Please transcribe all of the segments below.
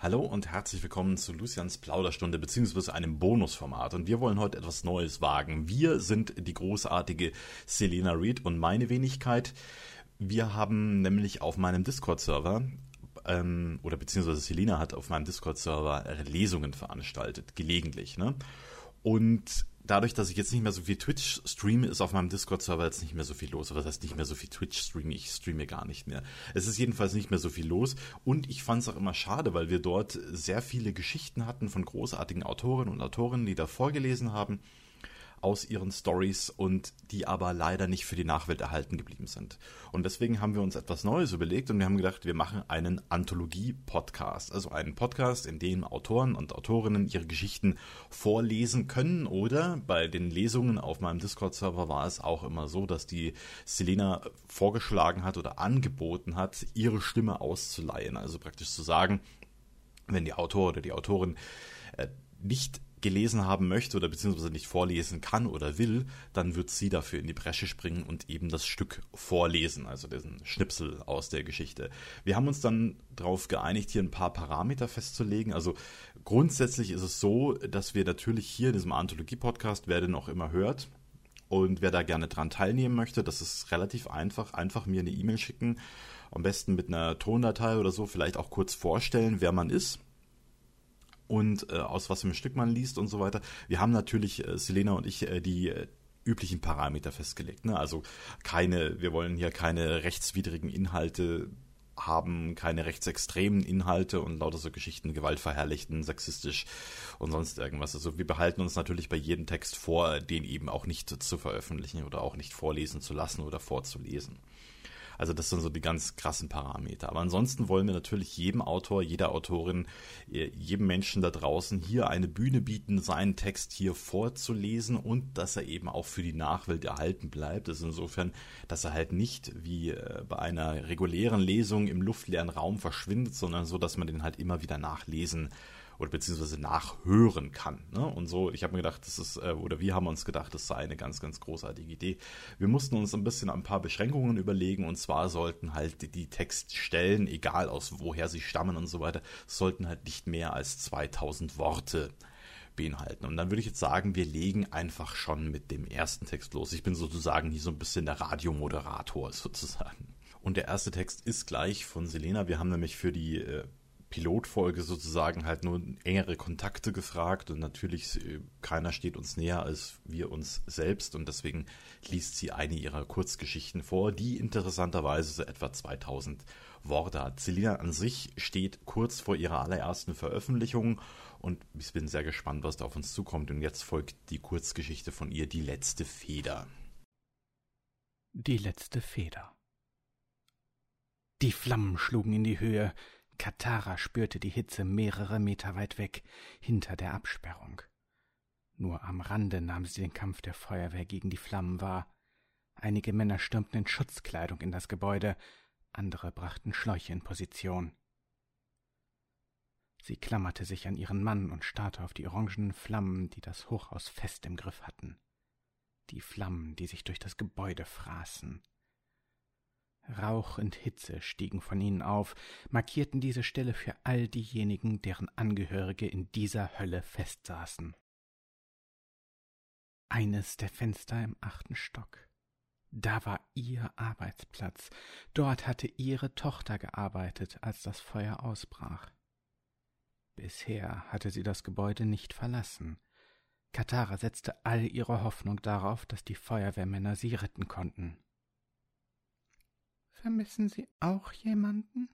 Hallo und herzlich willkommen zu Lucians Plauderstunde beziehungsweise einem Bonusformat. Und wir wollen heute etwas Neues wagen. Wir sind die großartige Selena Reed und meine Wenigkeit. Wir haben nämlich auf meinem Discord-Server ähm, oder beziehungsweise Selena hat auf meinem Discord-Server Lesungen veranstaltet, gelegentlich. Ne? Und dadurch, dass ich jetzt nicht mehr so viel Twitch streame, ist auf meinem Discord-Server jetzt nicht mehr so viel los. Was heißt nicht mehr so viel Twitch streame? Ich streame gar nicht mehr. Es ist jedenfalls nicht mehr so viel los. Und ich fand es auch immer schade, weil wir dort sehr viele Geschichten hatten von großartigen Autorinnen und Autorinnen, die da vorgelesen haben aus ihren Stories und die aber leider nicht für die Nachwelt erhalten geblieben sind. Und deswegen haben wir uns etwas Neues überlegt und wir haben gedacht, wir machen einen Anthologie-Podcast. Also einen Podcast, in dem Autoren und Autorinnen ihre Geschichten vorlesen können oder bei den Lesungen auf meinem Discord-Server war es auch immer so, dass die Selena vorgeschlagen hat oder angeboten hat, ihre Stimme auszuleihen. Also praktisch zu sagen, wenn die Autor oder die Autorin äh, nicht gelesen haben möchte oder beziehungsweise nicht vorlesen kann oder will, dann wird sie dafür in die Bresche springen und eben das Stück vorlesen, also diesen Schnipsel aus der Geschichte. Wir haben uns dann darauf geeinigt, hier ein paar Parameter festzulegen. Also grundsätzlich ist es so, dass wir natürlich hier in diesem Anthologie-Podcast, wer den auch immer hört, und wer da gerne dran teilnehmen möchte, das ist relativ einfach. Einfach mir eine E-Mail schicken. Am besten mit einer Tondatei oder so, vielleicht auch kurz vorstellen, wer man ist und äh, aus was für einem Stück man liest und so weiter. Wir haben natürlich, äh, Selena und ich, äh, die äh, üblichen Parameter festgelegt. Ne? Also keine, wir wollen hier keine rechtswidrigen Inhalte haben, keine rechtsextremen Inhalte und lauter so Geschichten, gewaltverherrlichten, sexistisch und sonst irgendwas. Also wir behalten uns natürlich bei jedem Text vor, den eben auch nicht zu veröffentlichen oder auch nicht vorlesen zu lassen oder vorzulesen. Also das sind so die ganz krassen Parameter. Aber ansonsten wollen wir natürlich jedem Autor, jeder Autorin, äh, jedem Menschen da draußen hier eine Bühne bieten, seinen Text hier vorzulesen und dass er eben auch für die Nachwelt erhalten bleibt. Ist insofern, dass er halt nicht wie äh, bei einer regulären Lesung im luftleeren Raum verschwindet, sondern so, dass man den halt immer wieder nachlesen oder beziehungsweise nachhören kann. Ne? Und so, ich habe mir gedacht, das ist, äh, oder wir haben uns gedacht, das sei eine ganz, ganz großartige Idee. Wir mussten uns ein bisschen ein paar Beschränkungen überlegen und zwar sollten halt die Textstellen, egal aus woher sie stammen und so weiter, sollten halt nicht mehr als 2000 Worte beinhalten. Und dann würde ich jetzt sagen, wir legen einfach schon mit dem ersten Text los. Ich bin sozusagen hier so ein bisschen der Radiomoderator sozusagen. Und der erste Text ist gleich von Selena. Wir haben nämlich für die äh, Pilotfolge sozusagen halt nur engere Kontakte gefragt und natürlich äh, keiner steht uns näher als wir uns selbst und deswegen liest sie eine ihrer Kurzgeschichten vor, die interessanterweise so etwa 2000 Worte hat. Selina an sich steht kurz vor ihrer allerersten Veröffentlichung und ich bin sehr gespannt, was da auf uns zukommt und jetzt folgt die Kurzgeschichte von ihr, die letzte Feder. Die letzte Feder. Die Flammen schlugen in die Höhe, Katara spürte die Hitze mehrere Meter weit weg, hinter der Absperrung. Nur am Rande nahm sie den Kampf der Feuerwehr gegen die Flammen wahr. Einige Männer stürmten in Schutzkleidung in das Gebäude, andere brachten Schläuche in Position. Sie klammerte sich an ihren Mann und starrte auf die orangenen Flammen, die das Hochhaus fest im Griff hatten. Die Flammen, die sich durch das Gebäude fraßen. Rauch und Hitze stiegen von ihnen auf, markierten diese Stelle für all diejenigen, deren Angehörige in dieser Hölle festsaßen. Eines der Fenster im achten Stock. Da war ihr Arbeitsplatz. Dort hatte ihre Tochter gearbeitet, als das Feuer ausbrach. Bisher hatte sie das Gebäude nicht verlassen. Katara setzte all ihre Hoffnung darauf, dass die Feuerwehrmänner sie retten konnten. Vermissen Sie auch jemanden?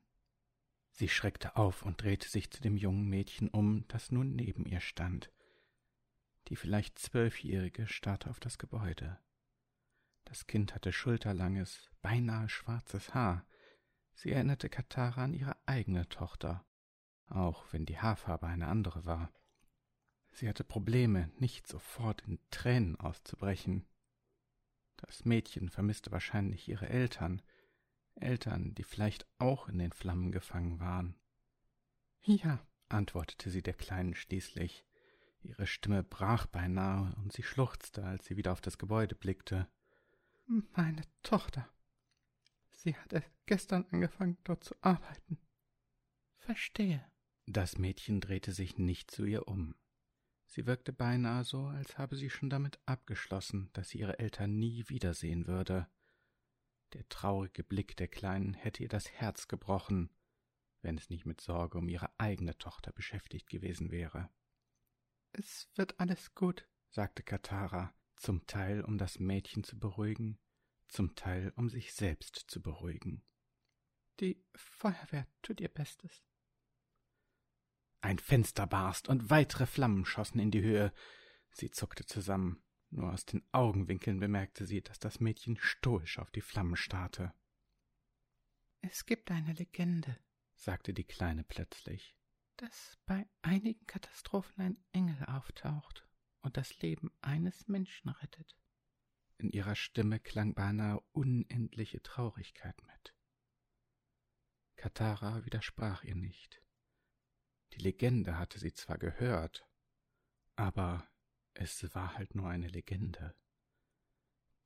Sie schreckte auf und drehte sich zu dem jungen Mädchen um, das nun neben ihr stand. Die vielleicht Zwölfjährige starrte auf das Gebäude. Das Kind hatte schulterlanges, beinahe schwarzes Haar. Sie erinnerte Katara an ihre eigene Tochter, auch wenn die Haarfarbe eine andere war. Sie hatte Probleme, nicht sofort in Tränen auszubrechen. Das Mädchen vermisste wahrscheinlich ihre Eltern, Eltern, die vielleicht auch in den Flammen gefangen waren. Ja, antwortete sie der Kleinen schließlich. Ihre Stimme brach beinahe und sie schluchzte, als sie wieder auf das Gebäude blickte. Meine Tochter. Sie hat erst gestern angefangen, dort zu arbeiten. Verstehe. Das Mädchen drehte sich nicht zu ihr um. Sie wirkte beinahe so, als habe sie schon damit abgeschlossen, dass sie ihre Eltern nie wiedersehen würde. Der traurige Blick der Kleinen hätte ihr das Herz gebrochen, wenn es nicht mit Sorge um ihre eigene Tochter beschäftigt gewesen wäre. Es wird alles gut, sagte Katara, zum Teil um das Mädchen zu beruhigen, zum Teil um sich selbst zu beruhigen. Die Feuerwehr tut ihr Bestes. Ein Fenster barst und weitere Flammen schossen in die Höhe. Sie zuckte zusammen. Nur aus den Augenwinkeln bemerkte sie, dass das Mädchen stoisch auf die Flammen starrte. Es gibt eine Legende, sagte die Kleine plötzlich, dass bei einigen Katastrophen ein Engel auftaucht und das Leben eines Menschen rettet. In ihrer Stimme klang beinahe unendliche Traurigkeit mit. Katara widersprach ihr nicht. Die Legende hatte sie zwar gehört, aber es war halt nur eine Legende.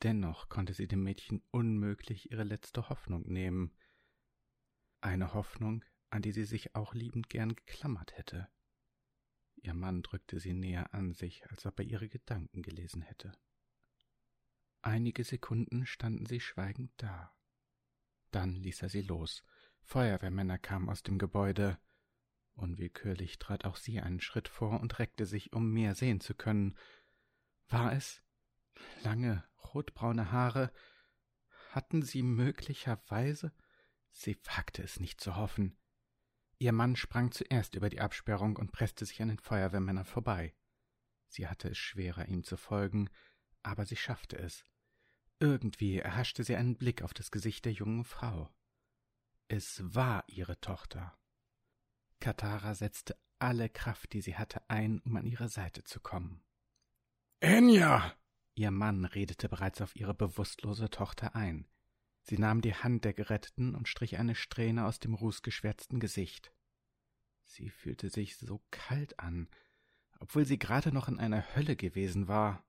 Dennoch konnte sie dem Mädchen unmöglich ihre letzte Hoffnung nehmen, eine Hoffnung, an die sie sich auch liebend gern geklammert hätte. Ihr Mann drückte sie näher an sich, als ob er ihre Gedanken gelesen hätte. Einige Sekunden standen sie schweigend da. Dann ließ er sie los. Feuerwehrmänner kamen aus dem Gebäude. Unwillkürlich trat auch sie einen Schritt vor und reckte sich, um mehr sehen zu können. War es? Lange, rotbraune Haare? Hatten sie möglicherweise? Sie wagte es nicht zu hoffen. Ihr Mann sprang zuerst über die Absperrung und presste sich an den Feuerwehrmännern vorbei. Sie hatte es schwerer, ihm zu folgen, aber sie schaffte es. Irgendwie erhaschte sie einen Blick auf das Gesicht der jungen Frau. Es war ihre Tochter. Katara setzte alle Kraft, die sie hatte, ein, um an ihre Seite zu kommen. Enya! Ihr Mann redete bereits auf ihre bewusstlose Tochter ein. Sie nahm die Hand der Geretteten und strich eine Strähne aus dem rußgeschwärzten Gesicht. Sie fühlte sich so kalt an, obwohl sie gerade noch in einer Hölle gewesen war.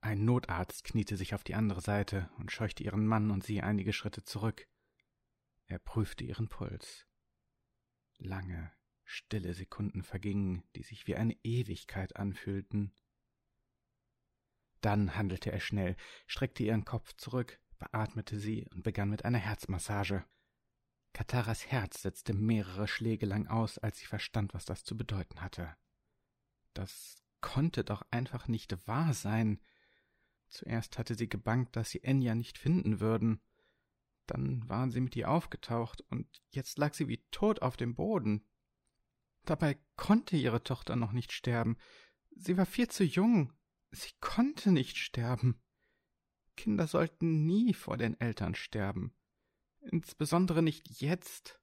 Ein Notarzt kniete sich auf die andere Seite und scheuchte ihren Mann und sie einige Schritte zurück. Er prüfte ihren Puls. Lange, stille Sekunden vergingen, die sich wie eine Ewigkeit anfühlten. Dann handelte er schnell, streckte ihren Kopf zurück, beatmete sie und begann mit einer Herzmassage. Kataras Herz setzte mehrere Schläge lang aus, als sie verstand, was das zu bedeuten hatte. Das konnte doch einfach nicht wahr sein. Zuerst hatte sie gebangt, dass sie Enya nicht finden würden. Dann waren sie mit ihr aufgetaucht, und jetzt lag sie wie tot auf dem Boden. Dabei konnte ihre Tochter noch nicht sterben. Sie war viel zu jung. Sie konnte nicht sterben. Kinder sollten nie vor den Eltern sterben. Insbesondere nicht jetzt.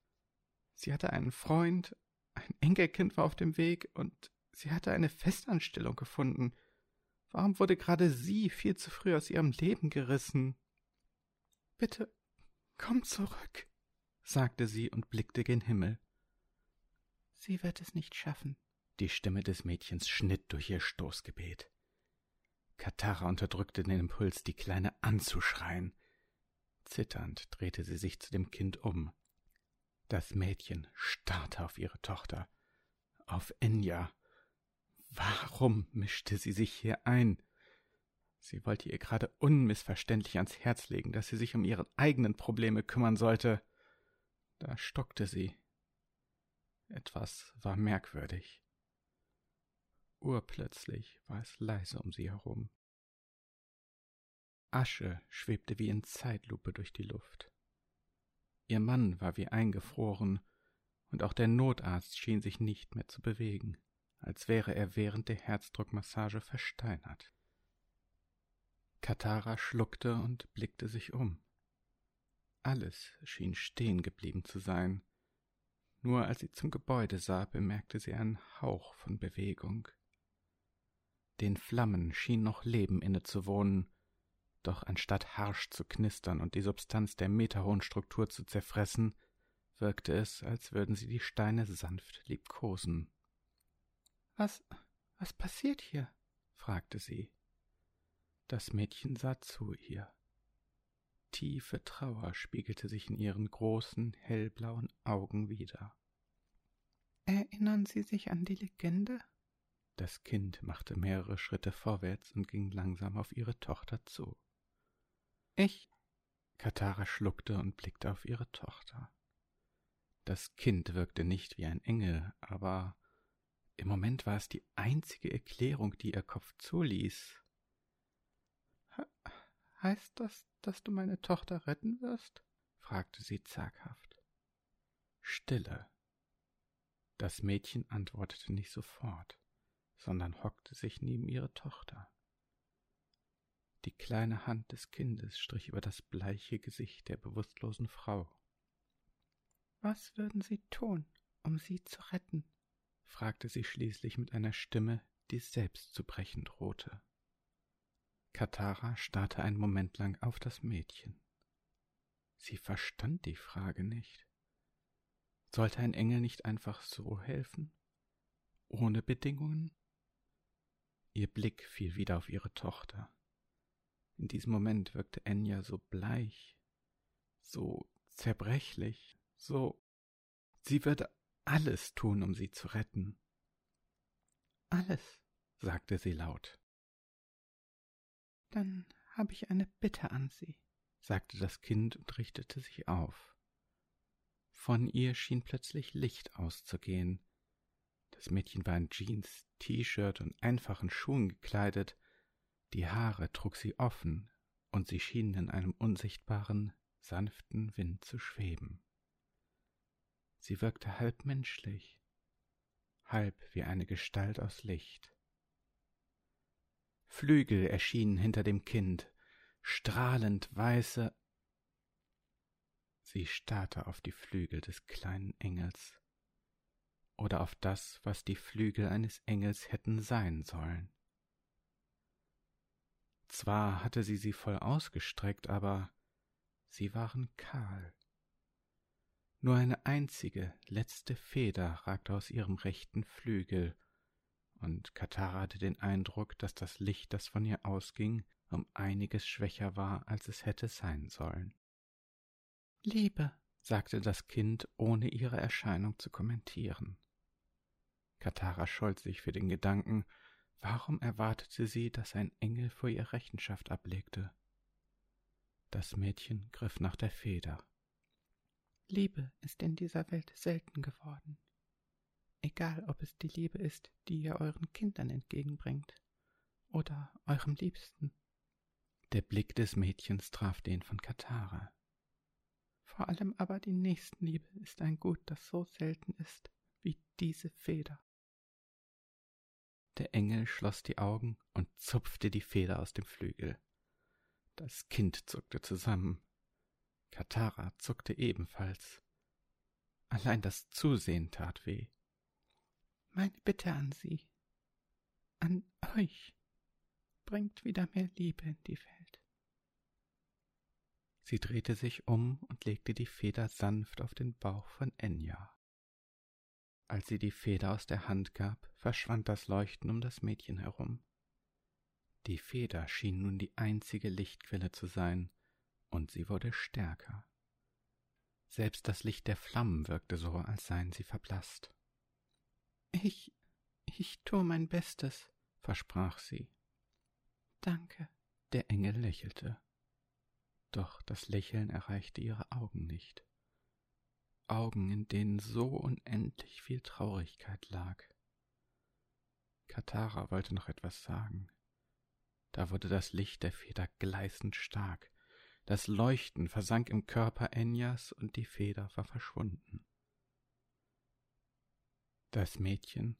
Sie hatte einen Freund, ein Enkelkind war auf dem Weg, und sie hatte eine Festanstellung gefunden. Warum wurde gerade sie viel zu früh aus ihrem Leben gerissen? Bitte Komm zurück, sagte sie und blickte gen Himmel. Sie wird es nicht schaffen. Die Stimme des Mädchens schnitt durch ihr Stoßgebet. Katara unterdrückte den Impuls, die Kleine anzuschreien. Zitternd drehte sie sich zu dem Kind um. Das Mädchen starrte auf ihre Tochter, auf Enya. Warum mischte sie sich hier ein? Sie wollte ihr gerade unmissverständlich ans Herz legen, dass sie sich um ihre eigenen Probleme kümmern sollte. Da stockte sie. Etwas war merkwürdig. Urplötzlich war es leise um sie herum. Asche schwebte wie in Zeitlupe durch die Luft. Ihr Mann war wie eingefroren, und auch der Notarzt schien sich nicht mehr zu bewegen, als wäre er während der Herzdruckmassage versteinert. Katara schluckte und blickte sich um. Alles schien stehen geblieben zu sein. Nur als sie zum Gebäude sah, bemerkte sie einen Hauch von Bewegung. Den Flammen schien noch Leben innezuwohnen, doch anstatt harsch zu knistern und die Substanz der meterhohen Struktur zu zerfressen, wirkte es, als würden sie die Steine sanft liebkosen. Was, was passiert hier? fragte sie. Das Mädchen sah zu ihr. Tiefe Trauer spiegelte sich in ihren großen, hellblauen Augen wider. Erinnern Sie sich an die Legende? Das Kind machte mehrere Schritte vorwärts und ging langsam auf ihre Tochter zu. Ich. Katara schluckte und blickte auf ihre Tochter. Das Kind wirkte nicht wie ein Engel, aber im Moment war es die einzige Erklärung, die ihr Kopf zuließ. Heißt das, dass du meine Tochter retten wirst? fragte sie zaghaft. Stille. Das Mädchen antwortete nicht sofort, sondern hockte sich neben ihre Tochter. Die kleine Hand des Kindes strich über das bleiche Gesicht der bewusstlosen Frau. Was würden Sie tun, um sie zu retten? fragte sie schließlich mit einer Stimme, die selbst zu brechen drohte. Katara starrte einen Moment lang auf das Mädchen. Sie verstand die Frage nicht. Sollte ein Engel nicht einfach so helfen? Ohne Bedingungen? Ihr Blick fiel wieder auf ihre Tochter. In diesem Moment wirkte Enya so bleich, so zerbrechlich, so. Sie würde alles tun, um sie zu retten. Alles, sagte sie laut. Dann habe ich eine Bitte an Sie, sagte das Kind und richtete sich auf. Von ihr schien plötzlich Licht auszugehen. Das Mädchen war in Jeans, T-Shirt und einfachen Schuhen gekleidet, die Haare trug sie offen, und sie schienen in einem unsichtbaren, sanften Wind zu schweben. Sie wirkte halb menschlich, halb wie eine Gestalt aus Licht. Flügel erschienen hinter dem Kind, strahlend weiße. Sie starrte auf die Flügel des kleinen Engels oder auf das, was die Flügel eines Engels hätten sein sollen. Zwar hatte sie sie voll ausgestreckt, aber sie waren kahl. Nur eine einzige, letzte Feder ragte aus ihrem rechten Flügel, und Katara hatte den Eindruck, dass das Licht, das von ihr ausging, um einiges schwächer war, als es hätte sein sollen. Liebe, sagte das Kind, ohne ihre Erscheinung zu kommentieren. Katara scholz sich für den Gedanken, warum erwartete sie, dass ein Engel vor ihr Rechenschaft ablegte? Das Mädchen griff nach der Feder. Liebe ist in dieser Welt selten geworden egal ob es die Liebe ist, die ihr euren Kindern entgegenbringt, oder eurem Liebsten. Der Blick des Mädchens traf den von Katara. Vor allem aber die Nächstenliebe ist ein Gut, das so selten ist wie diese Feder. Der Engel schloss die Augen und zupfte die Feder aus dem Flügel. Das Kind zuckte zusammen. Katara zuckte ebenfalls. Allein das Zusehen tat weh meine Bitte an Sie, an euch, bringt wieder mehr Liebe in die Welt. Sie drehte sich um und legte die Feder sanft auf den Bauch von Enya. Als sie die Feder aus der Hand gab, verschwand das Leuchten um das Mädchen herum. Die Feder schien nun die einzige Lichtquelle zu sein, und sie wurde stärker. Selbst das Licht der Flammen wirkte so, als seien sie verblasst. Ich, ich tue mein Bestes, versprach sie. Danke. Der Engel lächelte. Doch das Lächeln erreichte ihre Augen nicht. Augen, in denen so unendlich viel Traurigkeit lag. Katara wollte noch etwas sagen. Da wurde das Licht der Feder gleißend stark. Das Leuchten versank im Körper Enyas und die Feder war verschwunden. Das Mädchen,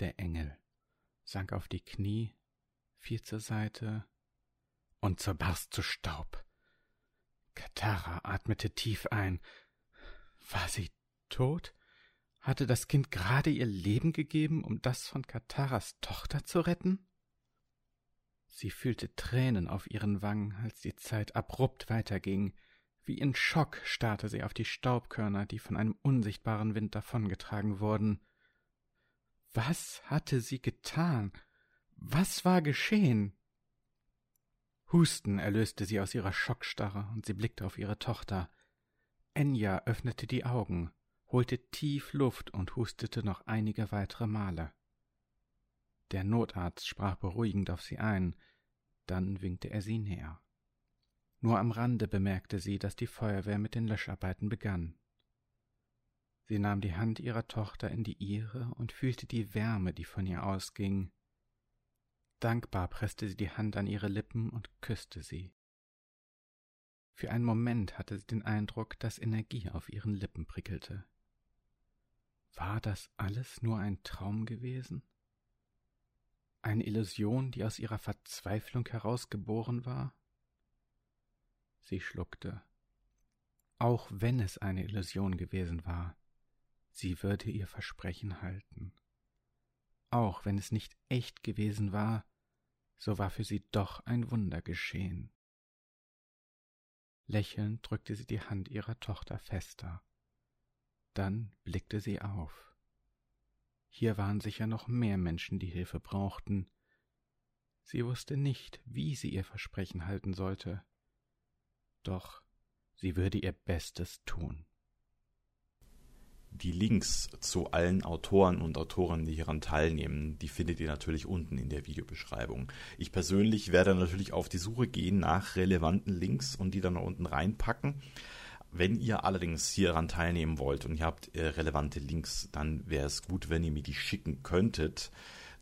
der Engel, sank auf die Knie, fiel zur Seite und zerbarst zu Staub. Katara atmete tief ein. War sie tot? Hatte das Kind gerade ihr Leben gegeben, um das von Kataras Tochter zu retten? Sie fühlte Tränen auf ihren Wangen, als die Zeit abrupt weiterging, wie in Schock starrte sie auf die Staubkörner, die von einem unsichtbaren Wind davongetragen wurden. Was hatte sie getan? Was war geschehen? Husten erlöste sie aus ihrer Schockstarre, und sie blickte auf ihre Tochter. Enya öffnete die Augen, holte tief Luft und hustete noch einige weitere Male. Der Notarzt sprach beruhigend auf sie ein, dann winkte er sie näher. Nur am Rande bemerkte sie, dass die Feuerwehr mit den Löscharbeiten begann. Sie nahm die Hand ihrer Tochter in die ihre und fühlte die Wärme, die von ihr ausging. Dankbar presste sie die Hand an ihre Lippen und küsste sie. Für einen Moment hatte sie den Eindruck, dass Energie auf ihren Lippen prickelte. War das alles nur ein Traum gewesen? Eine Illusion, die aus ihrer Verzweiflung herausgeboren war? Sie schluckte. Auch wenn es eine Illusion gewesen war, sie würde ihr Versprechen halten. Auch wenn es nicht echt gewesen war, so war für sie doch ein Wunder geschehen. Lächelnd drückte sie die Hand ihrer Tochter fester. Dann blickte sie auf. Hier waren sicher noch mehr Menschen, die Hilfe brauchten. Sie wusste nicht, wie sie ihr Versprechen halten sollte. Doch sie würde ihr Bestes tun. Die Links zu allen Autoren und Autoren, die hieran teilnehmen, die findet ihr natürlich unten in der Videobeschreibung. Ich persönlich werde natürlich auf die Suche gehen nach relevanten Links und die dann unten reinpacken. Wenn ihr allerdings hieran teilnehmen wollt und ihr habt äh, relevante Links, dann wäre es gut, wenn ihr mir die schicken könntet,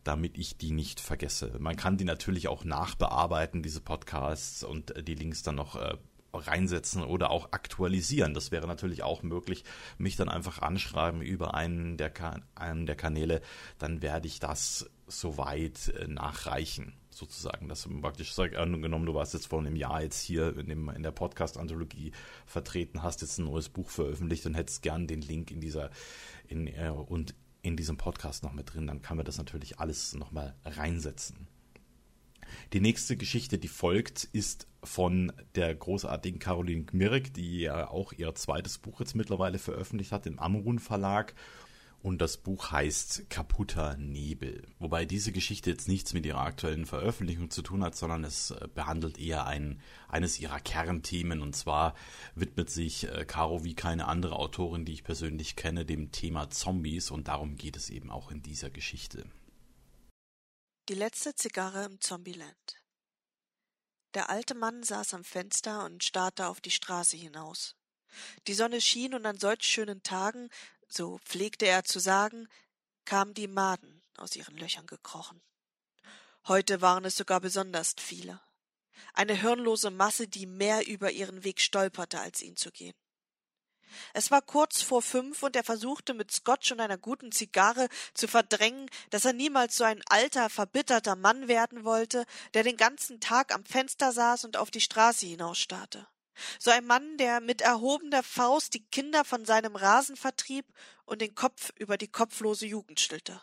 damit ich die nicht vergesse. Man kann die natürlich auch nachbearbeiten, diese Podcasts, und äh, die Links dann noch äh, reinsetzen oder auch aktualisieren. Das wäre natürlich auch möglich. Mich dann einfach anschreiben über einen der, einen der Kanäle, dann werde ich das soweit äh, nachreichen sozusagen, dass du praktisch sag, angenommen, du warst jetzt vor einem Jahr jetzt hier in, dem, in der Podcast-Anthologie vertreten, hast jetzt ein neues Buch veröffentlicht und hättest gern den Link in dieser in, äh, und in diesem Podcast noch mit drin, dann kann man das natürlich alles nochmal reinsetzen. Die nächste Geschichte, die folgt, ist von der großartigen Caroline Gmirk, die ja auch ihr zweites Buch jetzt mittlerweile veröffentlicht hat im Amrun Verlag und das Buch heißt Kaputter Nebel. Wobei diese Geschichte jetzt nichts mit ihrer aktuellen Veröffentlichung zu tun hat, sondern es äh, behandelt eher ein, eines ihrer Kernthemen. Und zwar widmet sich äh, Caro wie keine andere Autorin, die ich persönlich kenne, dem Thema Zombies. Und darum geht es eben auch in dieser Geschichte. Die letzte Zigarre im Zombieland. Der alte Mann saß am Fenster und starrte auf die Straße hinaus. Die Sonne schien und an solch schönen Tagen so pflegte er zu sagen, kamen die Maden aus ihren Löchern gekrochen. Heute waren es sogar besonders viele. Eine hirnlose Masse, die mehr über ihren Weg stolperte, als ihn zu gehen. Es war kurz vor fünf und er versuchte mit Scotch und einer guten Zigarre zu verdrängen, dass er niemals so ein alter, verbitterter Mann werden wollte, der den ganzen Tag am Fenster saß und auf die Straße hinausstarrte. So ein Mann, der mit erhobener Faust die Kinder von seinem Rasen vertrieb und den Kopf über die kopflose Jugend stellte.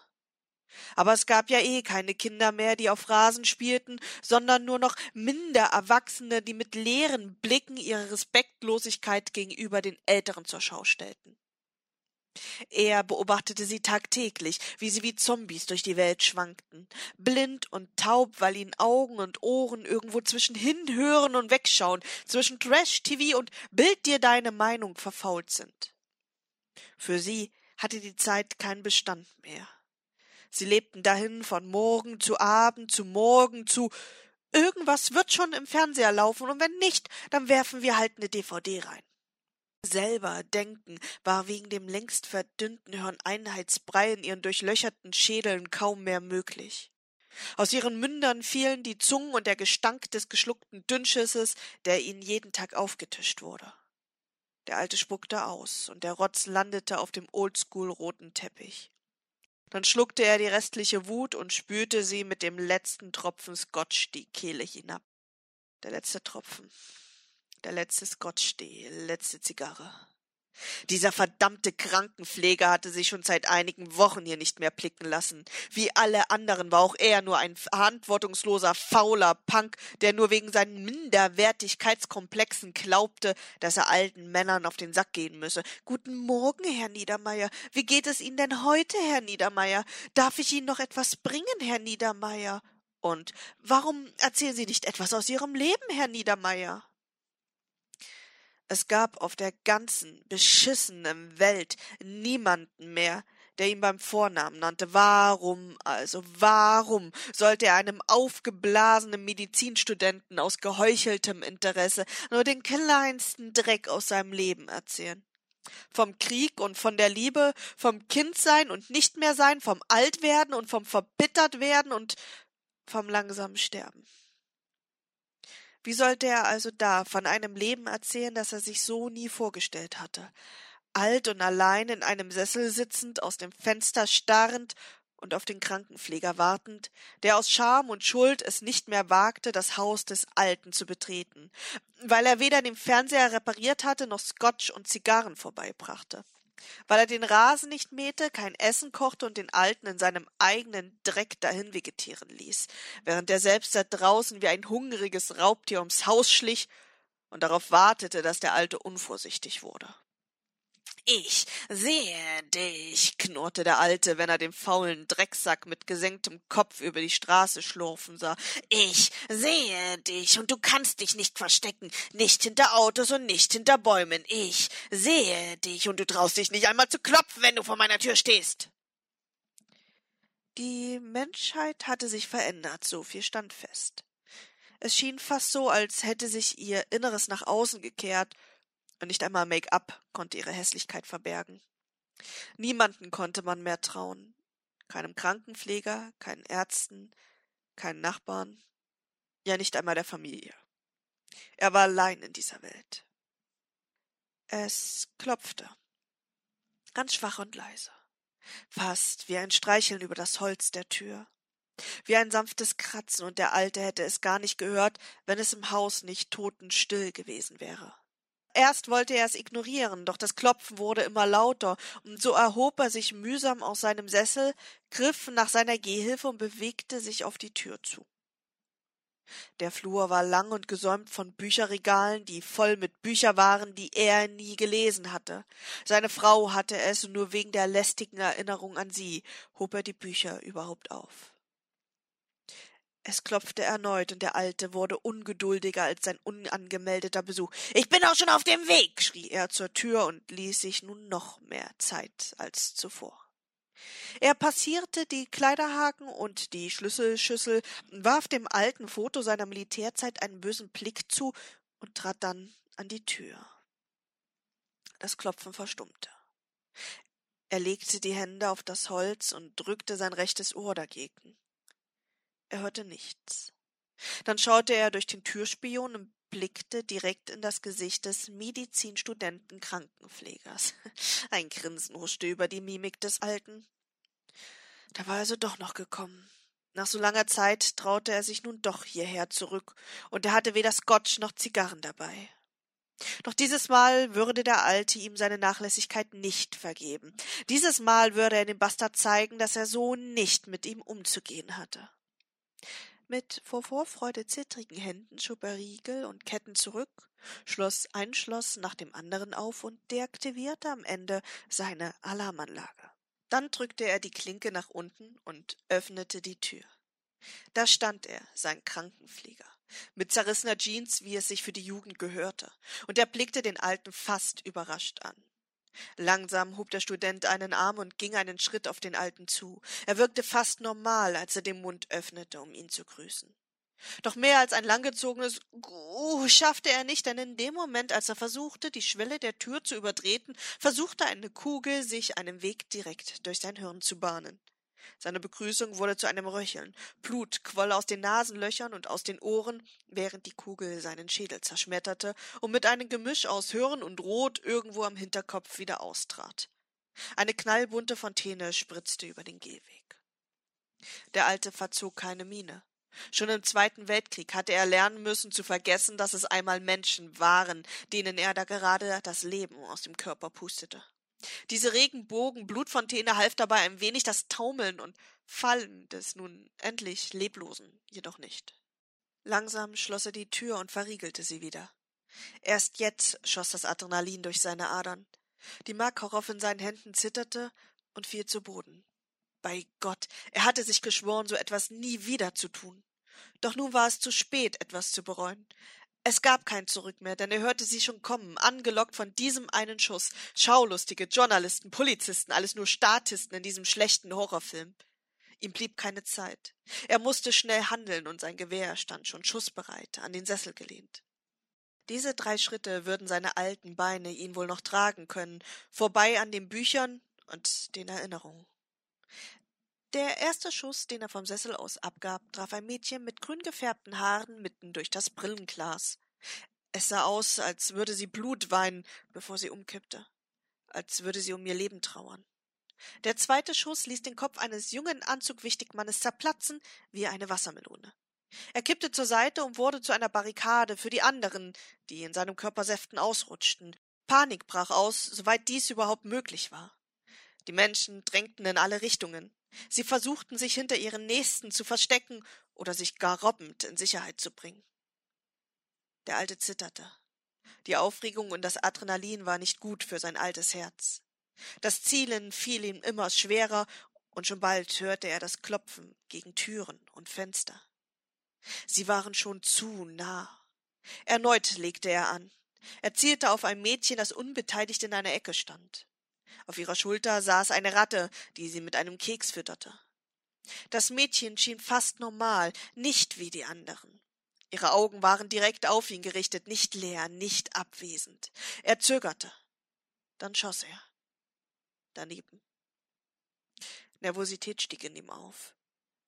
Aber es gab ja eh keine Kinder mehr, die auf Rasen spielten, sondern nur noch minder Erwachsene, die mit leeren Blicken ihre Respektlosigkeit gegenüber den Älteren zur Schau stellten. Er beobachtete sie tagtäglich, wie sie wie Zombies durch die Welt schwankten, blind und taub, weil ihnen Augen und Ohren irgendwo zwischen hinhören und wegschauen, zwischen Trash-TV und Bild dir deine Meinung verfault sind. Für sie hatte die Zeit keinen Bestand mehr. Sie lebten dahin von Morgen zu Abend zu Morgen zu Irgendwas wird schon im Fernseher laufen, und wenn nicht, dann werfen wir halt ne DVD rein. Selber denken war wegen dem längst verdünnten Hirneinheitsbrei in ihren durchlöcherten Schädeln kaum mehr möglich. Aus ihren Mündern fielen die Zungen und der Gestank des geschluckten Dünnschisses, der ihnen jeden Tag aufgetischt wurde. Der Alte spuckte aus, und der Rotz landete auf dem oldschool roten Teppich. Dann schluckte er die restliche Wut und spülte sie mit dem letzten Tropfen Scotch die Kehle hinab. Der letzte Tropfen der letzte Scotch, die letzte Zigarre. Dieser verdammte Krankenpfleger hatte sich schon seit einigen Wochen hier nicht mehr blicken lassen. Wie alle anderen war auch er nur ein verantwortungsloser, fauler Punk, der nur wegen seinen Minderwertigkeitskomplexen glaubte, dass er alten Männern auf den Sack gehen müsse. Guten Morgen, Herr Niedermeier. Wie geht es Ihnen denn heute, Herr Niedermeier? Darf ich Ihnen noch etwas bringen, Herr Niedermeier? Und warum erzählen Sie nicht etwas aus Ihrem Leben, Herr Niedermeier? Es gab auf der ganzen beschissenen Welt niemanden mehr, der ihn beim Vornamen nannte. Warum also, warum sollte er einem aufgeblasenen Medizinstudenten aus geheucheltem Interesse nur den kleinsten Dreck aus seinem Leben erzählen? Vom Krieg und von der Liebe, vom Kindsein und nicht mehr sein, vom Altwerden und vom Verbittertwerden und vom langsamen Sterben. Wie sollte er also da von einem Leben erzählen, das er sich so nie vorgestellt hatte? alt und allein in einem Sessel sitzend, aus dem Fenster starrend und auf den Krankenpfleger wartend, der aus Scham und Schuld es nicht mehr wagte, das Haus des Alten zu betreten, weil er weder den Fernseher repariert hatte noch Scotch und Zigarren vorbeibrachte, weil er den Rasen nicht mähte, kein Essen kochte und den Alten in seinem eigenen Dreck dahin vegetieren ließ, während er selbst da draußen wie ein hungriges Raubtier ums Haus schlich und darauf wartete, dass der Alte unvorsichtig wurde. Ich sehe dich, knurrte der Alte, wenn er den faulen Drecksack mit gesenktem Kopf über die Straße schlurfen sah. Ich sehe dich, und du kannst dich nicht verstecken, nicht hinter Autos und nicht hinter Bäumen. Ich sehe dich, und du traust dich nicht einmal zu klopfen, wenn du vor meiner Tür stehst. Die Menschheit hatte sich verändert, so viel stand fest. Es schien fast so, als hätte sich ihr Inneres nach außen gekehrt nicht einmal Make-up konnte ihre Hässlichkeit verbergen. Niemanden konnte man mehr trauen. Keinem Krankenpfleger, keinen Ärzten, keinen Nachbarn, ja nicht einmal der Familie. Er war allein in dieser Welt. Es klopfte. Ganz schwach und leise. Fast wie ein Streicheln über das Holz der Tür. Wie ein sanftes Kratzen, und der Alte hätte es gar nicht gehört, wenn es im Haus nicht totenstill gewesen wäre. Erst wollte er es ignorieren, doch das Klopfen wurde immer lauter, und so erhob er sich mühsam aus seinem Sessel, griff nach seiner Gehhilfe und bewegte sich auf die Tür zu. Der Flur war lang und gesäumt von Bücherregalen, die voll mit Bücher waren, die er nie gelesen hatte. Seine Frau hatte es, und nur wegen der lästigen Erinnerung an sie hob er die Bücher überhaupt auf. Es klopfte erneut, und der Alte wurde ungeduldiger als sein unangemeldeter Besuch. Ich bin auch schon auf dem Weg, schrie er zur Tür und ließ sich nun noch mehr Zeit als zuvor. Er passierte die Kleiderhaken und die Schlüsselschüssel, warf dem alten Foto seiner Militärzeit einen bösen Blick zu und trat dann an die Tür. Das Klopfen verstummte. Er legte die Hände auf das Holz und drückte sein rechtes Ohr dagegen. Er hörte nichts. Dann schaute er durch den Türspion und blickte direkt in das Gesicht des Medizinstudenten Krankenpflegers. Ein Grinsen huschte über die Mimik des Alten. Da war er also doch noch gekommen. Nach so langer Zeit traute er sich nun doch hierher zurück, und er hatte weder Scotch noch Zigarren dabei. Doch dieses Mal würde der Alte ihm seine Nachlässigkeit nicht vergeben. Dieses Mal würde er dem Bastard zeigen, dass er so nicht mit ihm umzugehen hatte. Mit vor Vorfreude zittrigen Händen schob er Riegel und Ketten zurück, schloss ein Schloss nach dem anderen auf und deaktivierte am Ende seine Alarmanlage. Dann drückte er die Klinke nach unten und öffnete die Tür. Da stand er, sein Krankenpfleger, mit zerrissener Jeans, wie es sich für die Jugend gehörte, und er blickte den Alten fast überrascht an. Langsam hob der Student einen Arm und ging einen Schritt auf den Alten zu. Er wirkte fast normal, als er den Mund öffnete, um ihn zu grüßen. Doch mehr als ein langgezogenes Guh schaffte er nicht, denn in dem Moment, als er versuchte, die Schwelle der Tür zu übertreten, versuchte eine Kugel, sich einen Weg direkt durch sein Hirn zu bahnen. Seine Begrüßung wurde zu einem Röcheln. Blut quoll aus den Nasenlöchern und aus den Ohren, während die Kugel seinen Schädel zerschmetterte und mit einem Gemisch aus Hirn und Rot irgendwo am Hinterkopf wieder austrat. Eine knallbunte Fontäne spritzte über den Gehweg. Der Alte verzog keine Miene. Schon im Zweiten Weltkrieg hatte er lernen müssen zu vergessen, dass es einmal Menschen waren, denen er da gerade das Leben aus dem Körper pustete. Diese Regenbogen-Blutfontäne half dabei ein wenig das Taumeln und Fallen des nun endlich Leblosen jedoch nicht. Langsam schloss er die Tür und verriegelte sie wieder. Erst jetzt schoss das Adrenalin durch seine Adern. Die Makarov in seinen Händen zitterte und fiel zu Boden. Bei Gott, er hatte sich geschworen, so etwas nie wieder zu tun. Doch nun war es zu spät, etwas zu bereuen. Es gab kein Zurück mehr, denn er hörte sie schon kommen, angelockt von diesem einen Schuss. Schaulustige, Journalisten, Polizisten, alles nur Statisten in diesem schlechten Horrorfilm. Ihm blieb keine Zeit. Er musste schnell handeln und sein Gewehr stand schon schussbereit, an den Sessel gelehnt. Diese drei Schritte würden seine alten Beine ihn wohl noch tragen können, vorbei an den Büchern und den Erinnerungen. Der erste Schuss, den er vom Sessel aus abgab, traf ein Mädchen mit grün gefärbten Haaren mitten durch das Brillenglas. Es sah aus, als würde sie Blut weinen, bevor sie umkippte, als würde sie um ihr Leben trauern. Der zweite Schuss ließ den Kopf eines jungen Anzugwichtigmannes zerplatzen wie eine Wassermelone. Er kippte zur Seite und wurde zu einer Barrikade für die anderen, die in seinem Körper Säften ausrutschten. Panik brach aus, soweit dies überhaupt möglich war. Die Menschen drängten in alle Richtungen. Sie versuchten sich hinter ihren Nächsten zu verstecken oder sich gar robbend in Sicherheit zu bringen. Der Alte zitterte. Die Aufregung und das Adrenalin war nicht gut für sein altes Herz. Das Zielen fiel ihm immer schwerer, und schon bald hörte er das Klopfen gegen Türen und Fenster. Sie waren schon zu nah. Erneut legte er an. Er zielte auf ein Mädchen, das unbeteiligt in einer Ecke stand. Auf ihrer Schulter saß eine Ratte, die sie mit einem Keks fütterte. Das Mädchen schien fast normal, nicht wie die anderen. Ihre Augen waren direkt auf ihn gerichtet, nicht leer, nicht abwesend. Er zögerte. Dann schoss er. Daneben. Nervosität stieg in ihm auf.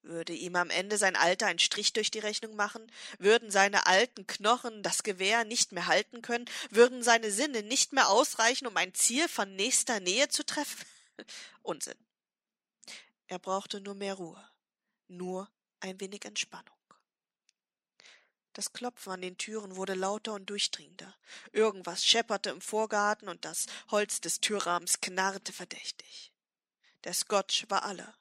Würde ihm am Ende sein Alter einen Strich durch die Rechnung machen? Würden seine alten Knochen das Gewehr nicht mehr halten können? Würden seine Sinne nicht mehr ausreichen, um ein Ziel von nächster Nähe zu treffen? Unsinn. Er brauchte nur mehr Ruhe, nur ein wenig Entspannung. Das Klopfen an den Türen wurde lauter und durchdringender. Irgendwas schepperte im Vorgarten und das Holz des Türrahmens knarrte verdächtig. Der Scotch war alle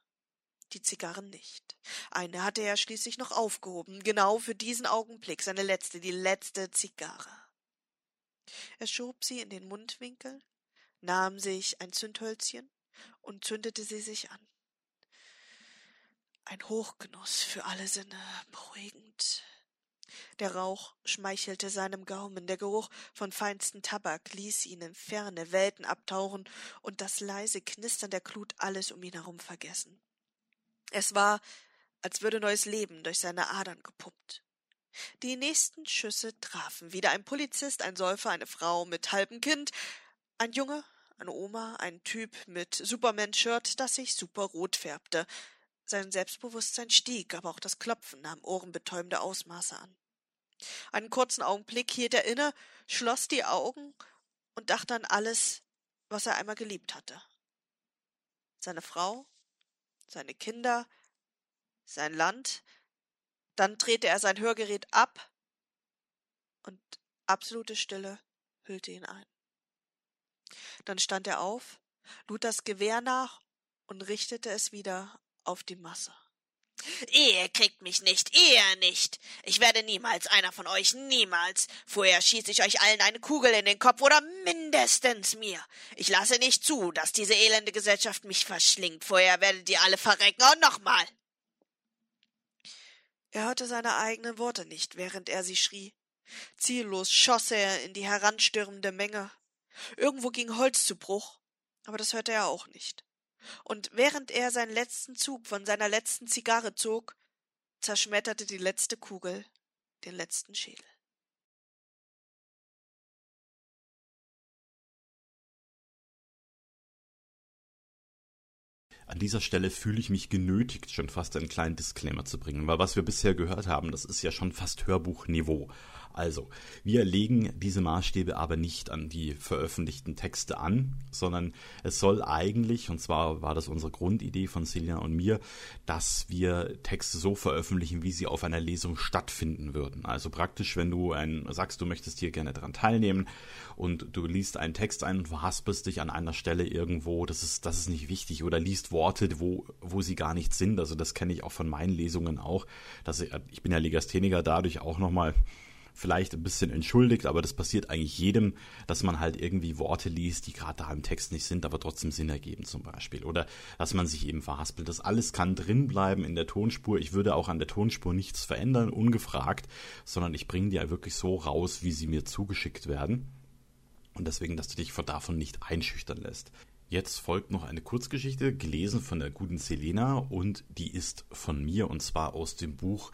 die Zigarren nicht. Eine hatte er schließlich noch aufgehoben, genau für diesen Augenblick, seine letzte, die letzte Zigarre. Er schob sie in den Mundwinkel, nahm sich ein Zündhölzchen und zündete sie sich an. Ein Hochgenuss für alle Sinne, beruhigend. Der Rauch schmeichelte seinem Gaumen, der Geruch von feinstem Tabak ließ ihn in ferne Welten abtauchen und das leise Knistern der Glut alles um ihn herum vergessen. Es war, als würde neues Leben durch seine Adern gepumpt. Die nächsten Schüsse trafen wieder ein Polizist, ein Säufer, eine Frau mit halbem Kind, ein Junge, eine Oma, ein Typ mit Superman-Shirt, das sich superrot färbte. Sein Selbstbewusstsein stieg, aber auch das Klopfen nahm ohrenbetäubende Ausmaße an. Einen kurzen Augenblick hielt er inne, schloss die Augen und dachte an alles, was er einmal geliebt hatte. Seine Frau, seine Kinder, sein Land, dann drehte er sein Hörgerät ab und absolute Stille hüllte ihn ein. Dann stand er auf, lud das Gewehr nach und richtete es wieder auf die Masse. Ihr kriegt mich nicht, ihr nicht. Ich werde niemals einer von euch, niemals. Vorher schieße ich euch allen eine Kugel in den Kopf oder mindestens mir. Ich lasse nicht zu, dass diese elende Gesellschaft mich verschlingt. Vorher werdet ihr alle verrecken und nochmal. Er hörte seine eigenen Worte nicht, während er sie schrie. Ziellos schoss er in die heranstürmende Menge. Irgendwo ging Holz zu Bruch, aber das hörte er auch nicht und während er seinen letzten Zug von seiner letzten Zigarre zog, zerschmetterte die letzte Kugel den letzten Schädel. An dieser Stelle fühle ich mich genötigt, schon fast einen kleinen Disclaimer zu bringen, weil was wir bisher gehört haben, das ist ja schon fast Hörbuchniveau. Also, wir legen diese Maßstäbe aber nicht an die veröffentlichten Texte an, sondern es soll eigentlich, und zwar war das unsere Grundidee von Selina und mir, dass wir Texte so veröffentlichen, wie sie auf einer Lesung stattfinden würden. Also praktisch, wenn du ein, sagst, du möchtest hier gerne daran teilnehmen und du liest einen Text ein und verhaspelst dich an einer Stelle irgendwo, das ist, das ist nicht wichtig, oder liest Worte, wo, wo sie gar nicht sind. Also das kenne ich auch von meinen Lesungen auch. Dass ich, ich bin ja Legastheniker dadurch auch nochmal vielleicht ein bisschen entschuldigt, aber das passiert eigentlich jedem, dass man halt irgendwie Worte liest, die gerade da im Text nicht sind, aber trotzdem Sinn ergeben zum Beispiel. Oder dass man sich eben verhaspelt. Das alles kann drin bleiben in der Tonspur. Ich würde auch an der Tonspur nichts verändern, ungefragt, sondern ich bringe die ja wirklich so raus, wie sie mir zugeschickt werden. Und deswegen, dass du dich davon nicht einschüchtern lässt. Jetzt folgt noch eine Kurzgeschichte, gelesen von der guten Selena und die ist von mir und zwar aus dem Buch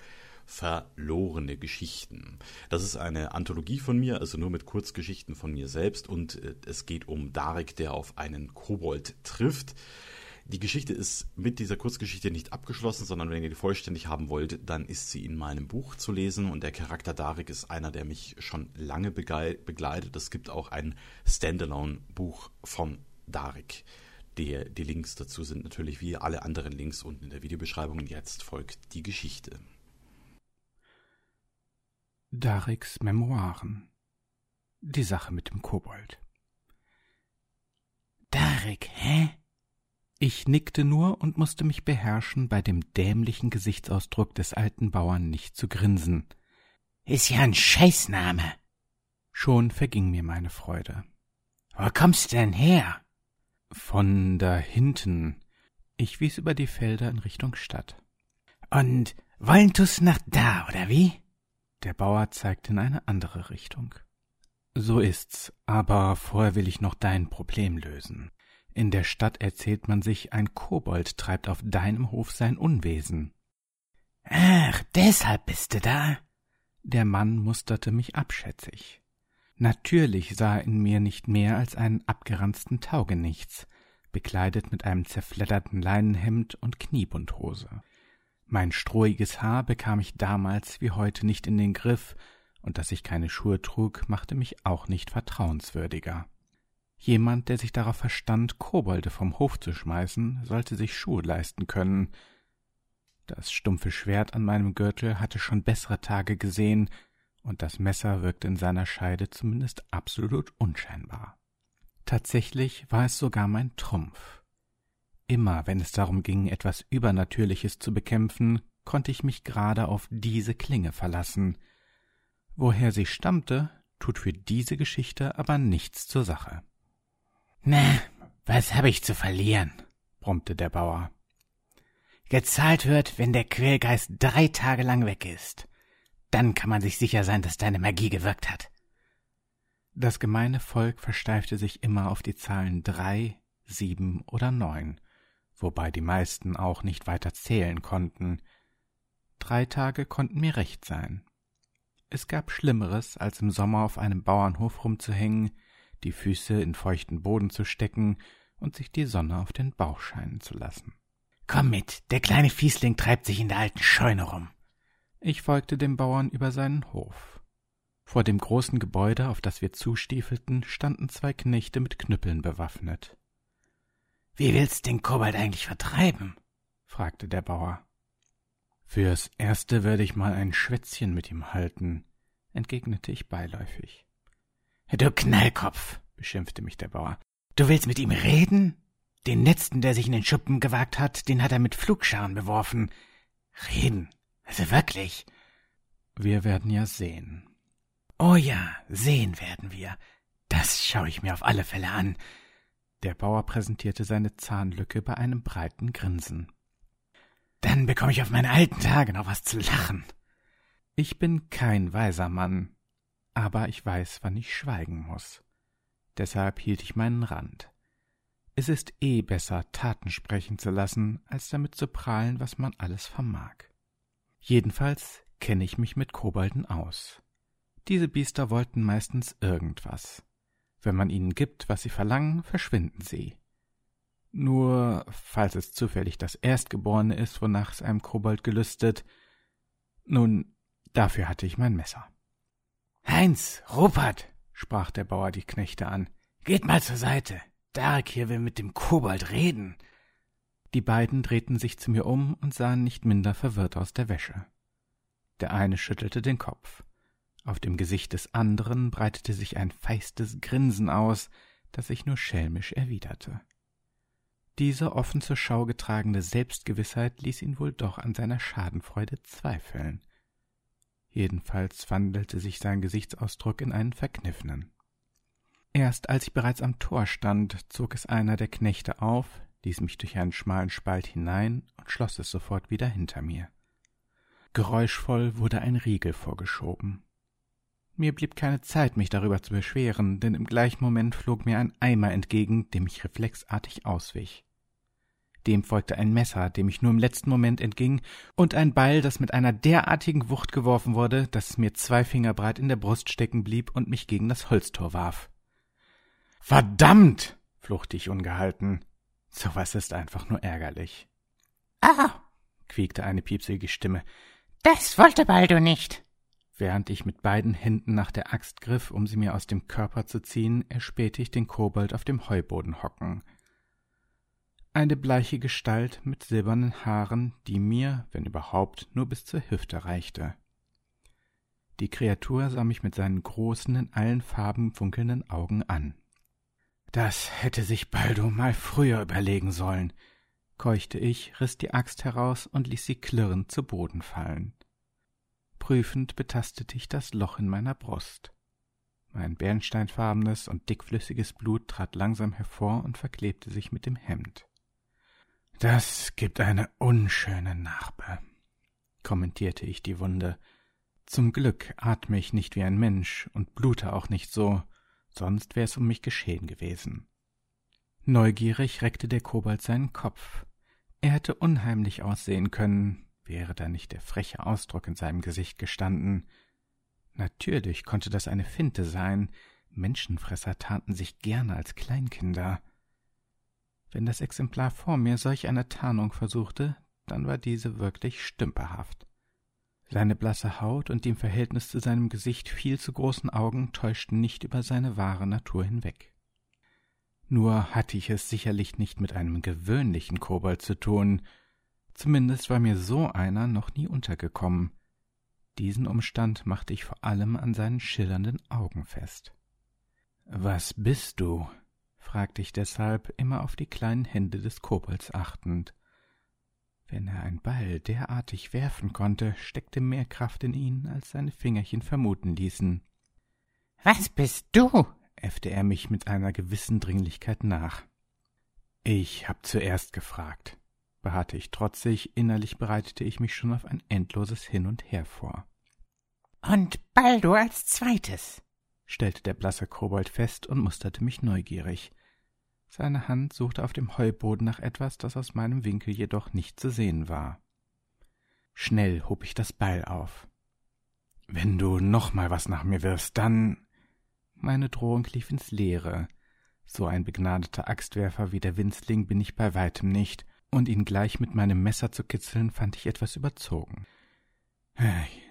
Verlorene Geschichten. Das ist eine Anthologie von mir, also nur mit Kurzgeschichten von mir selbst und äh, es geht um Darek, der auf einen Kobold trifft. Die Geschichte ist mit dieser Kurzgeschichte nicht abgeschlossen, sondern wenn ihr die vollständig haben wollt, dann ist sie in meinem Buch zu lesen und der Charakter Darek ist einer, der mich schon lange begleitet. Es gibt auch ein Standalone-Buch von Darik. Die, die Links dazu sind natürlich wie alle anderen Links unten in der Videobeschreibung. Jetzt folgt die Geschichte. Dariks Memoiren. Die Sache mit dem Kobold. Darik, hä? Ich nickte nur und musste mich beherrschen, bei dem dämlichen Gesichtsausdruck des alten Bauern nicht zu grinsen. Ist ja ein Scheißname. Schon verging mir meine Freude. Wo kommst du denn her? Von da hinten. Ich wies über die Felder in Richtung Stadt. Und wollen tu's nach da, oder wie? Der Bauer zeigte in eine andere Richtung. So ist's, aber vorher will ich noch dein Problem lösen. In der Stadt erzählt man sich, ein Kobold treibt auf deinem Hof sein Unwesen. Ach, deshalb bist du da? Der Mann musterte mich abschätzig. Natürlich sah er in mir nicht mehr als einen abgeranzten Taugenichts, bekleidet mit einem zerfledderten Leinenhemd und Kniebundhose. Mein strohiges Haar bekam ich damals wie heute nicht in den Griff, und dass ich keine Schuhe trug, machte mich auch nicht vertrauenswürdiger. Jemand, der sich darauf verstand, Kobolde vom Hof zu schmeißen, sollte sich Schuhe leisten können. Das stumpfe Schwert an meinem Gürtel hatte schon bessere Tage gesehen, und das Messer wirkte in seiner Scheide zumindest absolut unscheinbar. Tatsächlich war es sogar mein Trumpf. Immer wenn es darum ging, etwas Übernatürliches zu bekämpfen, konnte ich mich gerade auf diese Klinge verlassen. Woher sie stammte, tut für diese Geschichte aber nichts zur Sache. Na, was hab ich zu verlieren? brummte der Bauer. Gezahlt wird, wenn der Quälgeist drei Tage lang weg ist. Dann kann man sich sicher sein, dass deine Magie gewirkt hat. Das gemeine Volk versteifte sich immer auf die Zahlen drei, sieben oder neun, wobei die meisten auch nicht weiter zählen konnten. Drei Tage konnten mir recht sein. Es gab Schlimmeres, als im Sommer auf einem Bauernhof rumzuhängen, die Füße in feuchten Boden zu stecken und sich die Sonne auf den Bauch scheinen zu lassen. Komm mit, der kleine Fiesling treibt sich in der alten Scheune rum. Ich folgte dem Bauern über seinen Hof. Vor dem großen Gebäude, auf das wir zustiefelten, standen zwei Knechte mit Knüppeln bewaffnet. Wie willst den Kobold eigentlich vertreiben? fragte der Bauer. Fürs Erste werde ich mal ein Schwätzchen mit ihm halten, entgegnete ich beiläufig. Du Knallkopf, beschimpfte mich der Bauer. Du willst mit ihm reden? Den letzten, der sich in den Schuppen gewagt hat, den hat er mit Flugscharen beworfen. Reden? Also wirklich? Wir werden ja sehen. Oh ja, sehen werden wir. Das schaue ich mir auf alle Fälle an. Der Bauer präsentierte seine Zahnlücke bei einem breiten Grinsen. Dann bekomme ich auf meine alten Tage noch was zu lachen. Ich bin kein weiser Mann, aber ich weiß, wann ich schweigen muss. Deshalb hielt ich meinen Rand. Es ist eh besser, Taten sprechen zu lassen, als damit zu prahlen, was man alles vermag. Jedenfalls kenne ich mich mit Kobolden aus. Diese Biester wollten meistens irgendwas. Wenn man ihnen gibt, was sie verlangen, verschwinden sie. Nur, falls es zufällig das Erstgeborene ist, wonach es einem Kobold gelüstet, nun, dafür hatte ich mein Messer. Heinz, Rupert, sprach der Bauer die Knechte an, geht mal zur Seite. Dark hier will mit dem Kobold reden. Die beiden drehten sich zu mir um und sahen nicht minder verwirrt aus der Wäsche. Der eine schüttelte den Kopf. Auf dem Gesicht des anderen breitete sich ein feistes Grinsen aus, das ich nur schelmisch erwiderte. Diese offen zur Schau getragene Selbstgewissheit ließ ihn wohl doch an seiner Schadenfreude zweifeln. Jedenfalls wandelte sich sein Gesichtsausdruck in einen verkniffenen. Erst als ich bereits am Tor stand, zog es einer der Knechte auf, ließ mich durch einen schmalen Spalt hinein und schloss es sofort wieder hinter mir. Geräuschvoll wurde ein Riegel vorgeschoben. Mir blieb keine Zeit, mich darüber zu beschweren, denn im gleichen Moment flog mir ein Eimer entgegen, dem ich reflexartig auswich. Dem folgte ein Messer, dem ich nur im letzten Moment entging, und ein Beil, das mit einer derartigen Wucht geworfen wurde, dass es mir zwei Finger breit in der Brust stecken blieb und mich gegen das Holztor warf. Verdammt! fluchte ich ungehalten. So was ist einfach nur ärgerlich. Ah! quiekte eine piepsige Stimme. Das wollte Baldo nicht. Während ich mit beiden Händen nach der Axt griff, um sie mir aus dem Körper zu ziehen, erspähte ich den Kobold auf dem Heuboden hocken. Eine bleiche Gestalt mit silbernen Haaren, die mir, wenn überhaupt, nur bis zur Hüfte reichte. Die Kreatur sah mich mit seinen großen, in allen Farben funkelnden Augen an. Das hätte sich Baldo mal früher überlegen sollen, keuchte ich, riss die Axt heraus und ließ sie klirrend zu Boden fallen. Prüfend betastete ich das Loch in meiner Brust. Mein bernsteinfarbenes und dickflüssiges Blut trat langsam hervor und verklebte sich mit dem Hemd. Das gibt eine unschöne Narbe, kommentierte ich die Wunde. Zum Glück atme ich nicht wie ein Mensch und blute auch nicht so, sonst wäre es um mich geschehen gewesen. Neugierig reckte der Kobold seinen Kopf. Er hätte unheimlich aussehen können, wäre da nicht der freche Ausdruck in seinem Gesicht gestanden. Natürlich konnte das eine Finte sein, Menschenfresser taten sich gerne als Kleinkinder. Wenn das Exemplar vor mir solch eine Tarnung versuchte, dann war diese wirklich stümperhaft. Seine blasse Haut und die im Verhältnis zu seinem Gesicht viel zu großen Augen täuschten nicht über seine wahre Natur hinweg. Nur hatte ich es sicherlich nicht mit einem gewöhnlichen Kobold zu tun, Zumindest war mir so einer noch nie untergekommen. Diesen Umstand machte ich vor allem an seinen schillernden Augen fest. Was bist du? fragte ich deshalb, immer auf die kleinen Hände des Kobolds achtend. Wenn er ein Ball derartig werfen konnte, steckte mehr Kraft in ihn, als seine Fingerchen vermuten ließen. Was bist du? äffte er mich mit einer gewissen Dringlichkeit nach. Ich hab zuerst gefragt beharrte ich trotzig, innerlich bereitete ich mich schon auf ein endloses Hin und Her vor. Und Baldur als zweites, stellte der blasse Kobold fest und musterte mich neugierig. Seine Hand suchte auf dem Heuboden nach etwas, das aus meinem Winkel jedoch nicht zu sehen war. Schnell hob ich das Beil auf. Wenn du noch mal was nach mir wirfst, dann. Meine Drohung lief ins Leere. So ein begnadeter Axtwerfer wie der Winzling bin ich bei weitem nicht, und ihn gleich mit meinem Messer zu kitzeln, fand ich etwas überzogen.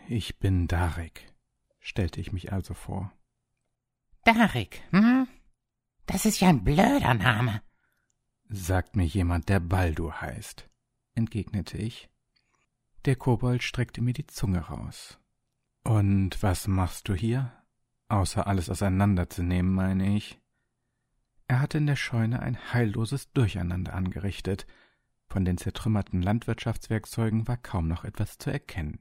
Ich bin Darik, stellte ich mich also vor. Darik, hm? Das ist ja ein blöder Name. Sagt mir jemand, der Baldur heißt, entgegnete ich. Der Kobold streckte mir die Zunge raus. Und was machst du hier? Außer alles auseinanderzunehmen, meine ich. Er hatte in der Scheune ein heilloses Durcheinander angerichtet, von den zertrümmerten Landwirtschaftswerkzeugen war kaum noch etwas zu erkennen.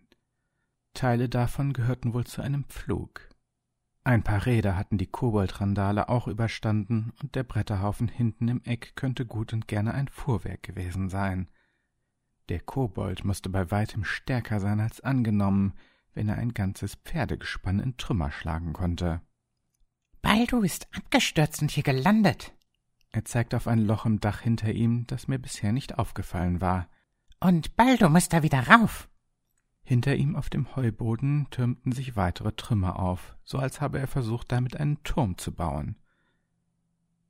Teile davon gehörten wohl zu einem Pflug. Ein paar Räder hatten die Koboldrandale auch überstanden, und der Bretterhaufen hinten im Eck könnte gut und gerne ein Fuhrwerk gewesen sein. Der Kobold musste bei weitem stärker sein als angenommen, wenn er ein ganzes Pferdegespann in Trümmer schlagen konnte. Baldu ist abgestürzt und hier gelandet, er zeigte auf ein Loch im Dach hinter ihm, das mir bisher nicht aufgefallen war. Und Baldo muss da wieder rauf. Hinter ihm auf dem Heuboden türmten sich weitere Trümmer auf, so als habe er versucht, damit einen Turm zu bauen.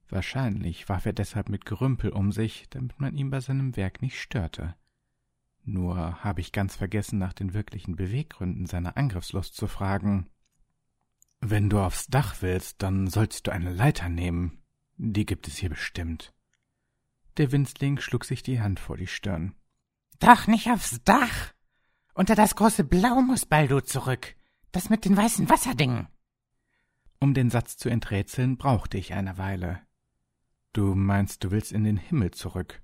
Wahrscheinlich warf er deshalb mit Gerümpel um sich, damit man ihn bei seinem Werk nicht störte. Nur habe ich ganz vergessen, nach den wirklichen Beweggründen seiner Angriffslust zu fragen. Wenn du aufs Dach willst, dann sollst du eine Leiter nehmen, die gibt es hier bestimmt. Der Winzling schlug sich die Hand vor die Stirn. Doch nicht aufs Dach. Unter das große Blau muss Baldo zurück. Das mit den weißen Wasserdingen. Um den Satz zu enträtseln, brauchte ich eine Weile. Du meinst, du willst in den Himmel zurück?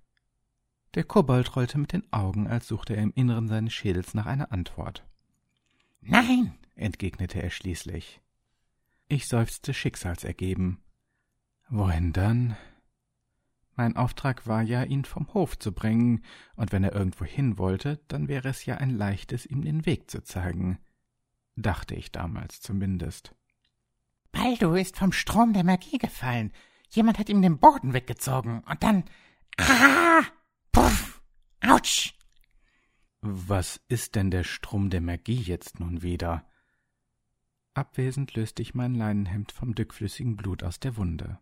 Der Kobold rollte mit den Augen, als suchte er im Inneren seines Schädels nach einer Antwort. Nein, entgegnete er schließlich. Ich seufzte schicksalsergeben. Wohin dann? Mein Auftrag war ja, ihn vom Hof zu bringen, und wenn er irgendwo hin wollte, dann wäre es ja ein leichtes, ihm den Weg zu zeigen. Dachte ich damals zumindest. Baldo ist vom Strom der Magie gefallen. Jemand hat ihm den Boden weggezogen und dann. Ah! Puff! Autsch! Was ist denn der Strom der Magie jetzt nun wieder? Abwesend löste ich mein Leinenhemd vom dickflüssigen Blut aus der Wunde.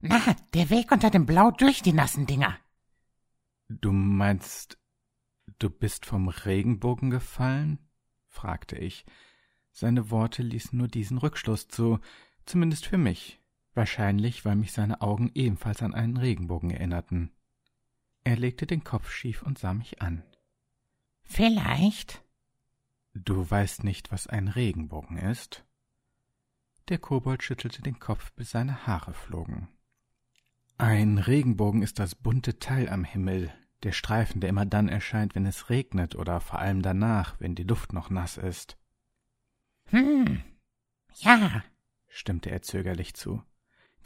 Na, der Weg unter dem Blau durch die nassen Dinger. Du meinst, du bist vom Regenbogen gefallen? fragte ich. Seine Worte ließen nur diesen Rückschluss zu, zumindest für mich, wahrscheinlich, weil mich seine Augen ebenfalls an einen Regenbogen erinnerten. Er legte den Kopf schief und sah mich an. Vielleicht. Du weißt nicht, was ein Regenbogen ist? Der Kobold schüttelte den Kopf, bis seine Haare flogen. Ein Regenbogen ist das bunte Teil am Himmel, der Streifen, der immer dann erscheint, wenn es regnet oder vor allem danach, wenn die Luft noch nass ist. Hm, ja, stimmte er zögerlich zu.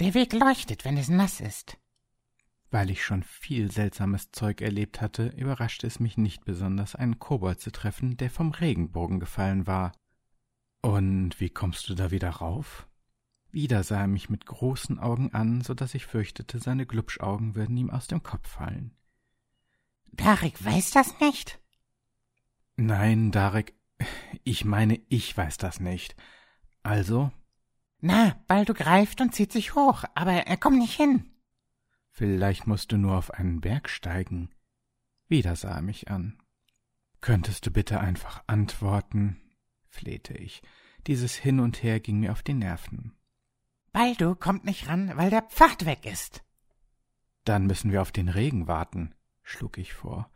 Der Weg leuchtet, wenn es nass ist. Weil ich schon viel seltsames Zeug erlebt hatte, überraschte es mich nicht besonders, einen Kobold zu treffen, der vom Regenbogen gefallen war. Und wie kommst du da wieder rauf? Wieder sah er mich mit großen Augen an, so dass ich fürchtete, seine Glubschaugen würden ihm aus dem Kopf fallen. Darek weiß das nicht? Nein, Darek, ich meine, ich weiß das nicht. Also? Na, Baldo greift und zieht sich hoch, aber er kommt nicht hin. Vielleicht musst du nur auf einen Berg steigen. Wieder sah er mich an. Könntest du bitte einfach antworten? flehte ich. Dieses Hin und Her ging mir auf die Nerven. Baldo kommt nicht ran, weil der Pfad weg ist. Dann müssen wir auf den Regen warten, schlug ich vor.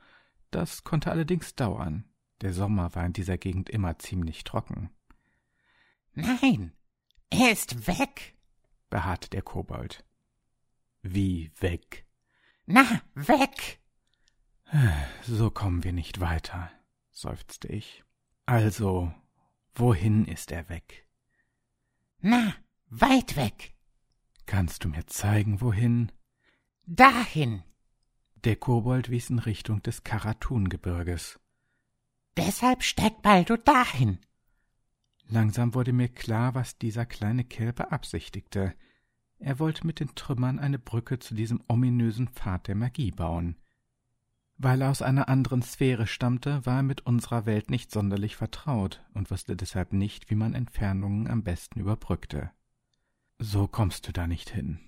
Das konnte allerdings dauern. Der Sommer war in dieser Gegend immer ziemlich trocken. Nein, er ist weg, beharrte der Kobold. Wie weg? Na, weg! So kommen wir nicht weiter, seufzte ich. Also, wohin ist er weg? Na, Weit weg. Kannst du mir zeigen, wohin? Dahin. Der Kobold wies in Richtung des Karatun-Gebirges. Deshalb steigt Baldo dahin. Langsam wurde mir klar, was dieser kleine Kerl beabsichtigte. Er wollte mit den Trümmern eine Brücke zu diesem ominösen Pfad der Magie bauen. Weil er aus einer anderen Sphäre stammte, war er mit unserer Welt nicht sonderlich vertraut und wusste deshalb nicht, wie man Entfernungen am besten überbrückte. So kommst du da nicht hin.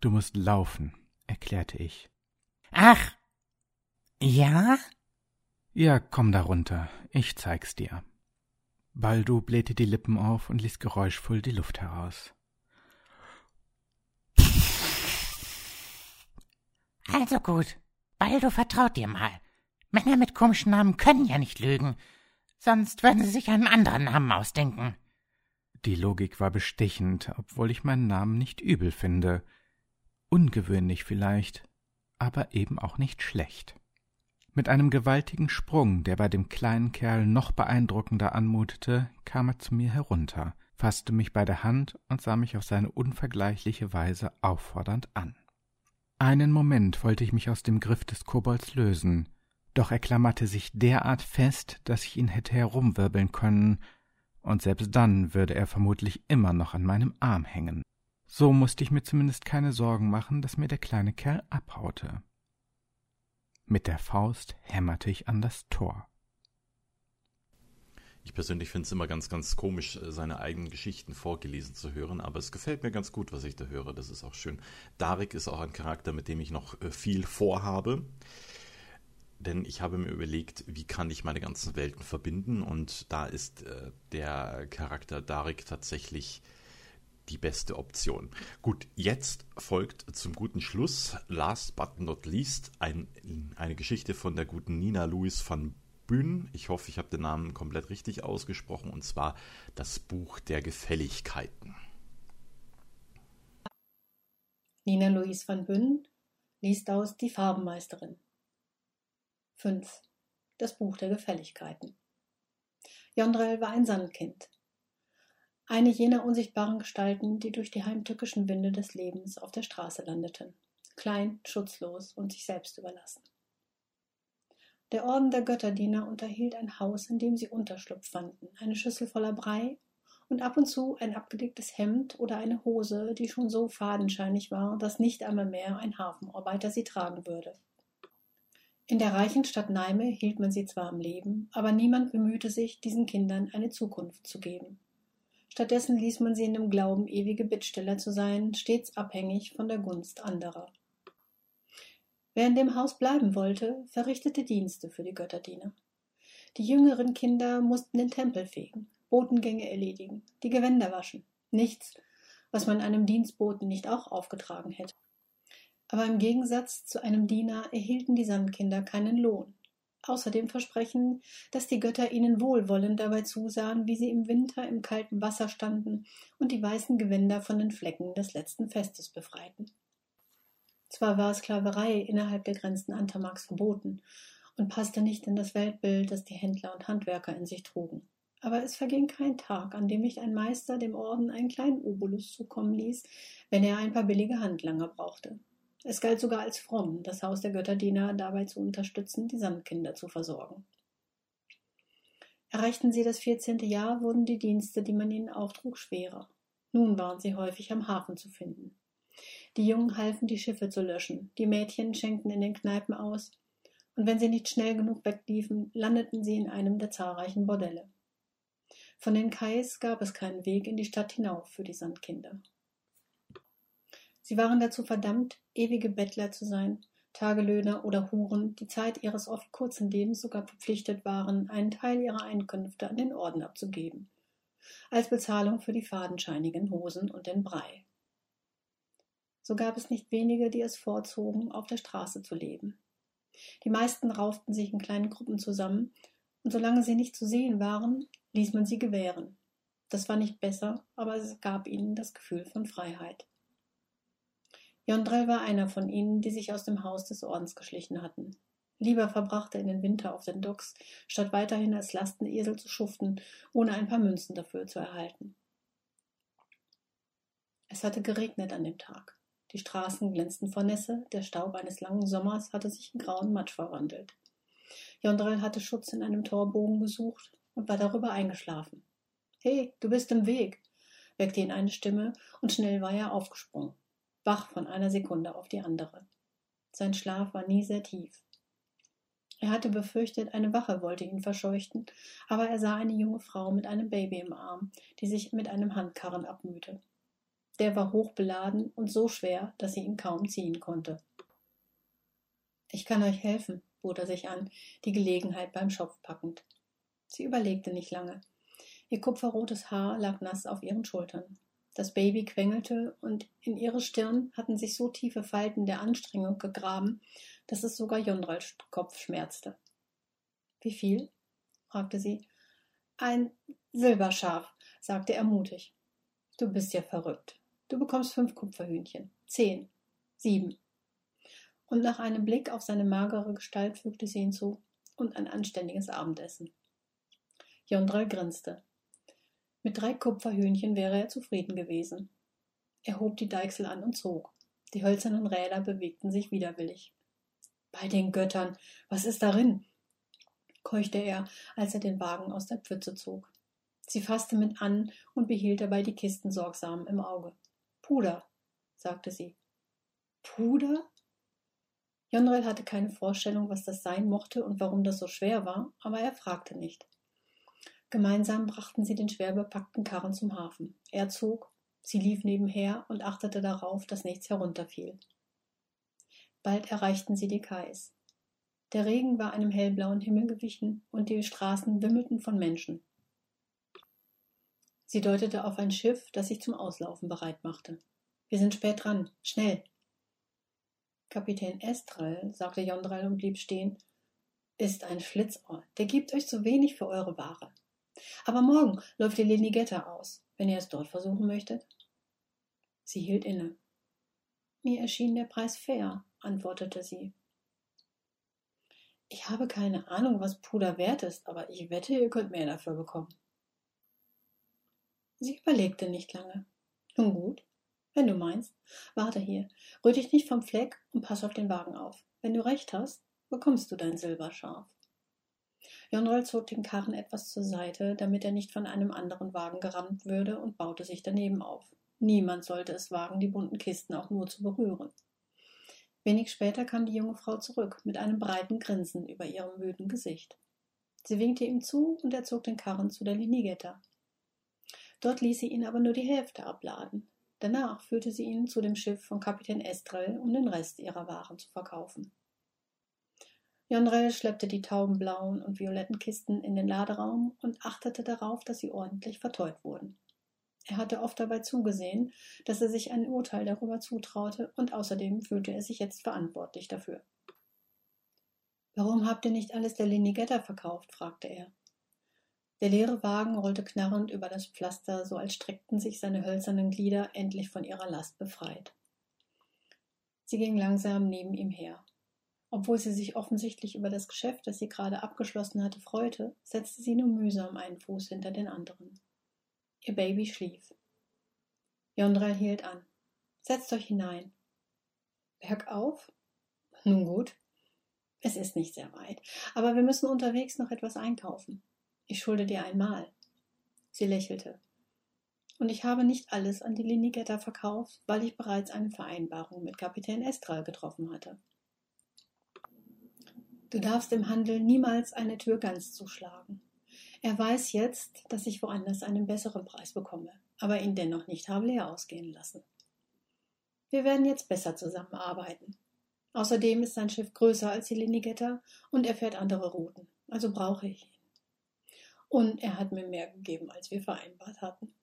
Du musst laufen, erklärte ich. Ach. Ja? Ja, komm da runter. Ich zeig's dir. Baldu blähte die Lippen auf und ließ geräuschvoll die Luft heraus. Also gut. Baldo vertraut dir mal. Männer mit komischen Namen können ja nicht lügen. Sonst würden sie sich einen anderen Namen ausdenken. Die Logik war bestechend, obwohl ich meinen Namen nicht übel finde. Ungewöhnlich vielleicht, aber eben auch nicht schlecht. Mit einem gewaltigen Sprung, der bei dem kleinen Kerl noch beeindruckender anmutete, kam er zu mir herunter, fasste mich bei der Hand und sah mich auf seine unvergleichliche Weise auffordernd an. Einen Moment wollte ich mich aus dem Griff des Kobolds lösen, doch er klammerte sich derart fest, dass ich ihn hätte herumwirbeln können, und selbst dann würde er vermutlich immer noch an meinem Arm hängen. So musste ich mir zumindest keine Sorgen machen, dass mir der kleine Kerl abhaute. Mit der Faust hämmerte ich an das Tor. Ich persönlich finde es immer ganz, ganz komisch, äh, seine eigenen Geschichten vorgelesen zu hören, aber es gefällt mir ganz gut, was ich da höre. Das ist auch schön. Darik ist auch ein Charakter, mit dem ich noch äh, viel vorhabe denn ich habe mir überlegt, wie kann ich meine ganzen Welten verbinden und da ist äh, der Charakter Darik tatsächlich die beste Option. Gut, jetzt folgt zum guten Schluss, last but not least, ein, eine Geschichte von der guten Nina Louis van Bühn. Ich hoffe, ich habe den Namen komplett richtig ausgesprochen, und zwar das Buch der Gefälligkeiten. Nina Louise van Bühn liest aus Die Farbenmeisterin. 5. Das Buch der Gefälligkeiten. Jondrel war ein Sandkind. Eine jener unsichtbaren Gestalten, die durch die heimtückischen Winde des Lebens auf der Straße landeten. Klein, schutzlos und sich selbst überlassen. Der Orden der Götterdiener unterhielt ein Haus, in dem sie Unterschlupf fanden, eine Schüssel voller Brei und ab und zu ein abgedicktes Hemd oder eine Hose, die schon so fadenscheinig war, dass nicht einmal mehr ein Hafenarbeiter sie tragen würde. In der reichen Stadt Neime hielt man sie zwar am Leben, aber niemand bemühte sich, diesen Kindern eine Zukunft zu geben. Stattdessen ließ man sie in dem Glauben, ewige Bittsteller zu sein, stets abhängig von der Gunst anderer. Wer in dem Haus bleiben wollte, verrichtete Dienste für die Götterdiener. Die jüngeren Kinder mussten den Tempel fegen, Botengänge erledigen, die Gewänder waschen. Nichts, was man einem Dienstboten nicht auch aufgetragen hätte. Aber im Gegensatz zu einem Diener erhielten die Sandkinder keinen Lohn. Außerdem versprechen, dass die Götter ihnen wohlwollend dabei zusahen, wie sie im Winter im kalten Wasser standen und die weißen Gewänder von den Flecken des letzten Festes befreiten. Zwar war Sklaverei innerhalb der Grenzen Antamaks verboten und passte nicht in das Weltbild, das die Händler und Handwerker in sich trugen. Aber es verging kein Tag, an dem nicht ein Meister dem Orden einen kleinen Obolus zukommen ließ, wenn er ein paar billige Handlanger brauchte. Es galt sogar als fromm, das Haus der Götterdiener dabei zu unterstützen, die Sandkinder zu versorgen. Erreichten sie das vierzehnte Jahr, wurden die Dienste, die man ihnen auftrug, schwerer. Nun waren sie häufig am Hafen zu finden. Die Jungen halfen, die Schiffe zu löschen, die Mädchen schenkten in den Kneipen aus, und wenn sie nicht schnell genug wegliefen, landeten sie in einem der zahlreichen Bordelle. Von den Kais gab es keinen Weg in die Stadt hinauf für die Sandkinder. Sie waren dazu verdammt, ewige Bettler zu sein, Tagelöhner oder Huren, die Zeit ihres oft kurzen Lebens sogar verpflichtet waren, einen Teil ihrer Einkünfte an den Orden abzugeben, als Bezahlung für die fadenscheinigen Hosen und den Brei. So gab es nicht wenige, die es vorzogen, auf der Straße zu leben. Die meisten rauften sich in kleinen Gruppen zusammen, und solange sie nicht zu sehen waren, ließ man sie gewähren. Das war nicht besser, aber es gab ihnen das Gefühl von Freiheit. Jondrel war einer von ihnen, die sich aus dem Haus des Ordens geschlichen hatten. Lieber verbrachte er den Winter auf den Docks, statt weiterhin als Lastenesel zu schuften, ohne ein paar Münzen dafür zu erhalten. Es hatte geregnet an dem Tag. Die Straßen glänzten vor Nässe, der Staub eines langen Sommers hatte sich in grauen Matsch verwandelt. Jondrel hatte Schutz in einem Torbogen gesucht und war darüber eingeschlafen. He, du bist im Weg, weckte ihn eine Stimme, und schnell war er aufgesprungen wach von einer Sekunde auf die andere. Sein Schlaf war nie sehr tief. Er hatte befürchtet, eine Wache wollte ihn verscheuchten, aber er sah eine junge Frau mit einem Baby im Arm, die sich mit einem Handkarren abmühte. Der war hochbeladen und so schwer, dass sie ihn kaum ziehen konnte. Ich kann euch helfen, bot er sich an, die Gelegenheit beim Schopf packend. Sie überlegte nicht lange. Ihr kupferrotes Haar lag nass auf ihren Schultern. Das Baby quengelte, und in ihre Stirn hatten sich so tiefe Falten der Anstrengung gegraben, dass es sogar Jondrals Kopf schmerzte. Wie viel? fragte sie. Ein Silberschaf, sagte er mutig. Du bist ja verrückt. Du bekommst fünf Kupferhühnchen. Zehn. Sieben. Und nach einem Blick auf seine magere Gestalt fügte sie hinzu. Und ein anständiges Abendessen. Jondral grinste. Mit drei Kupferhühnchen wäre er zufrieden gewesen. Er hob die Deichsel an und zog. Die hölzernen Räder bewegten sich widerwillig. Bei den Göttern, was ist darin? keuchte er, als er den Wagen aus der Pfütze zog. Sie fasste mit an und behielt dabei die Kisten sorgsam im Auge. Puder, sagte sie. Puder? Jonrel hatte keine Vorstellung, was das sein mochte und warum das so schwer war, aber er fragte nicht. Gemeinsam brachten sie den schwer bepackten Karren zum Hafen. Er zog, sie lief nebenher und achtete darauf, dass nichts herunterfiel. Bald erreichten sie die Kais. Der Regen war einem hellblauen Himmel gewichen und die Straßen wimmelten von Menschen. Sie deutete auf ein Schiff, das sich zum Auslaufen bereit machte. Wir sind spät dran. Schnell. Kapitän Estral, sagte Jondral und blieb stehen, ist ein Schlitzohr. Der gibt euch zu wenig für eure Ware. Aber morgen läuft die Lenigetta aus, wenn ihr es dort versuchen möchtet. Sie hielt inne. Mir erschien der Preis fair, antwortete sie. Ich habe keine Ahnung, was Puder wert ist, aber ich wette, ihr könnt mehr dafür bekommen. Sie überlegte nicht lange. Nun gut, wenn du meinst. Warte hier, rühr dich nicht vom Fleck und pass auf den Wagen auf. Wenn du recht hast, bekommst du dein Silberschaf. Jonrel zog den Karren etwas zur Seite, damit er nicht von einem anderen Wagen gerammt würde und baute sich daneben auf. Niemand sollte es wagen, die bunten Kisten auch nur zu berühren. Wenig später kam die junge Frau zurück, mit einem breiten Grinsen über ihrem müden Gesicht. Sie winkte ihm zu und er zog den Karren zu der Linigetta. Dort ließ sie ihn aber nur die Hälfte abladen. Danach führte sie ihn zu dem Schiff von Kapitän Estrell, um den Rest ihrer Waren zu verkaufen. Jonrel schleppte die taubenblauen und violetten Kisten in den Laderaum und achtete darauf, dass sie ordentlich verteut wurden. Er hatte oft dabei zugesehen, dass er sich ein Urteil darüber zutraute, und außerdem fühlte er sich jetzt verantwortlich dafür. Warum habt ihr nicht alles der Linigetta verkauft? fragte er. Der leere Wagen rollte knarrend über das Pflaster, so als streckten sich seine hölzernen Glieder endlich von ihrer Last befreit. Sie ging langsam neben ihm her. Obwohl sie sich offensichtlich über das Geschäft, das sie gerade abgeschlossen hatte, freute, setzte sie nur mühsam einen Fuß hinter den anderen. Ihr Baby schlief. Jondrel hielt an. Setzt euch hinein. Bergauf? Nun gut. Es ist nicht sehr weit, aber wir müssen unterwegs noch etwas einkaufen. Ich schulde dir einmal. Sie lächelte. Und ich habe nicht alles an die Linigetta verkauft, weil ich bereits eine Vereinbarung mit Kapitän Estral getroffen hatte. Du darfst im Handel niemals eine Tür ganz zuschlagen. Er weiß jetzt, dass ich woanders einen besseren Preis bekomme, aber ihn dennoch nicht habe leer ausgehen lassen. Wir werden jetzt besser zusammenarbeiten. Außerdem ist sein Schiff größer als die Linigetta und er fährt andere Routen, also brauche ich ihn. Und er hat mir mehr gegeben, als wir vereinbart hatten.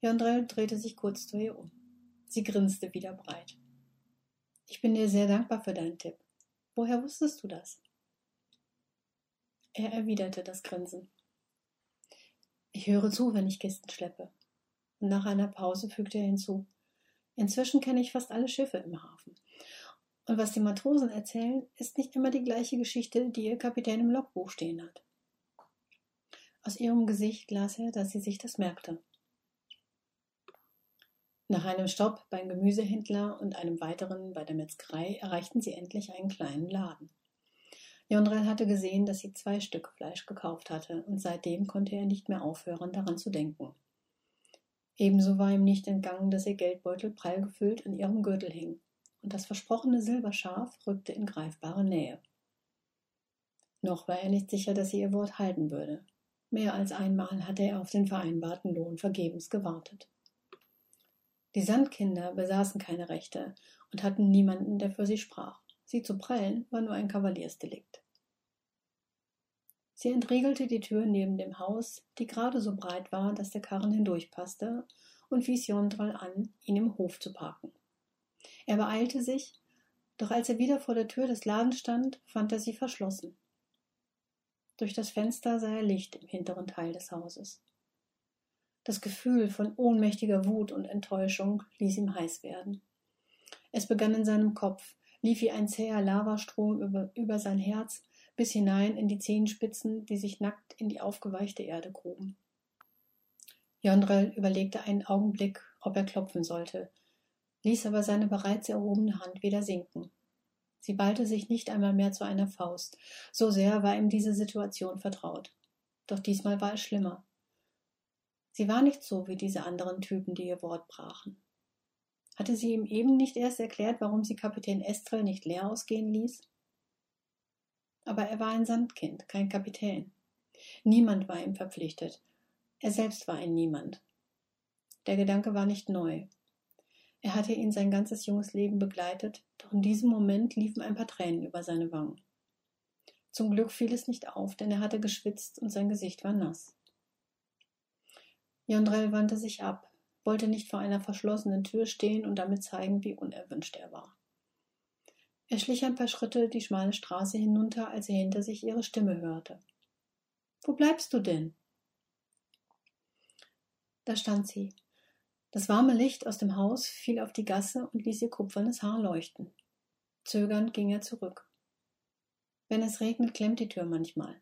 Jandrel drehte sich kurz zu ihr um. Sie grinste wieder breit. Ich bin dir sehr dankbar für deinen Tipp. Woher wusstest du das? Er erwiderte das Grinsen. Ich höre zu, wenn ich Kisten schleppe. Und nach einer Pause fügte er hinzu. Inzwischen kenne ich fast alle Schiffe im Hafen. Und was die Matrosen erzählen, ist nicht immer die gleiche Geschichte, die ihr Kapitän im Logbuch stehen hat. Aus ihrem Gesicht las er, dass sie sich das merkte. Nach einem Stopp beim Gemüsehändler und einem weiteren bei der Metzgerei erreichten sie endlich einen kleinen Laden. Jondrel hatte gesehen, dass sie zwei Stück Fleisch gekauft hatte, und seitdem konnte er nicht mehr aufhören, daran zu denken. Ebenso war ihm nicht entgangen, dass ihr Geldbeutel prall gefüllt an ihrem Gürtel hing, und das versprochene Silberschaf rückte in greifbare Nähe. Noch war er nicht sicher, dass sie ihr Wort halten würde. Mehr als einmal hatte er auf den vereinbarten Lohn vergebens gewartet. Die Sandkinder besaßen keine Rechte und hatten niemanden, der für sie sprach. Sie zu prellen war nur ein Kavaliersdelikt. Sie entriegelte die Tür neben dem Haus, die gerade so breit war, dass der Karren hindurchpasste, und wies Jondral an, ihn im Hof zu parken. Er beeilte sich, doch als er wieder vor der Tür des Ladens stand, fand er sie verschlossen. Durch das Fenster sah er Licht im hinteren Teil des Hauses. Das Gefühl von ohnmächtiger Wut und Enttäuschung ließ ihm heiß werden. Es begann in seinem Kopf, lief wie ein zäher Lavastrom über, über sein Herz bis hinein in die Zehenspitzen, die sich nackt in die aufgeweichte Erde gruben. Jondrel überlegte einen Augenblick, ob er klopfen sollte, ließ aber seine bereits erhobene Hand wieder sinken. Sie ballte sich nicht einmal mehr zu einer Faust. So sehr war ihm diese Situation vertraut. Doch diesmal war es schlimmer. Sie war nicht so wie diese anderen Typen, die ihr Wort brachen. Hatte sie ihm eben nicht erst erklärt, warum sie Kapitän Estrel nicht leer ausgehen ließ? Aber er war ein Sandkind, kein Kapitän. Niemand war ihm verpflichtet. Er selbst war ein Niemand. Der Gedanke war nicht neu. Er hatte ihn sein ganzes junges Leben begleitet, doch in diesem Moment liefen ein paar Tränen über seine Wangen. Zum Glück fiel es nicht auf, denn er hatte geschwitzt und sein Gesicht war nass. Jondrell wandte sich ab, wollte nicht vor einer verschlossenen Tür stehen und damit zeigen, wie unerwünscht er war. Er schlich ein paar Schritte die schmale Straße hinunter, als er hinter sich ihre Stimme hörte. Wo bleibst du denn? Da stand sie, das warme Licht aus dem Haus fiel auf die Gasse und ließ ihr kupfernes Haar leuchten. Zögernd ging er zurück. Wenn es regnet, klemmt die Tür manchmal.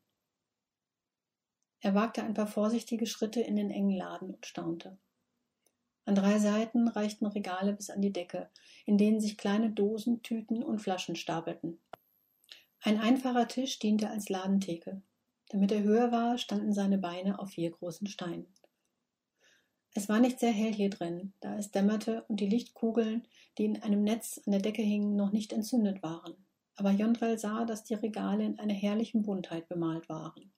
Er wagte ein paar vorsichtige Schritte in den engen Laden und staunte. An drei Seiten reichten Regale bis an die Decke, in denen sich kleine Dosen, Tüten und Flaschen stapelten. Ein einfacher Tisch diente als Ladentheke. Damit er höher war, standen seine Beine auf vier großen Steinen. Es war nicht sehr hell hier drin, da es dämmerte und die Lichtkugeln, die in einem Netz an der Decke hingen, noch nicht entzündet waren. Aber Jondrel sah, dass die Regale in einer herrlichen Buntheit bemalt waren.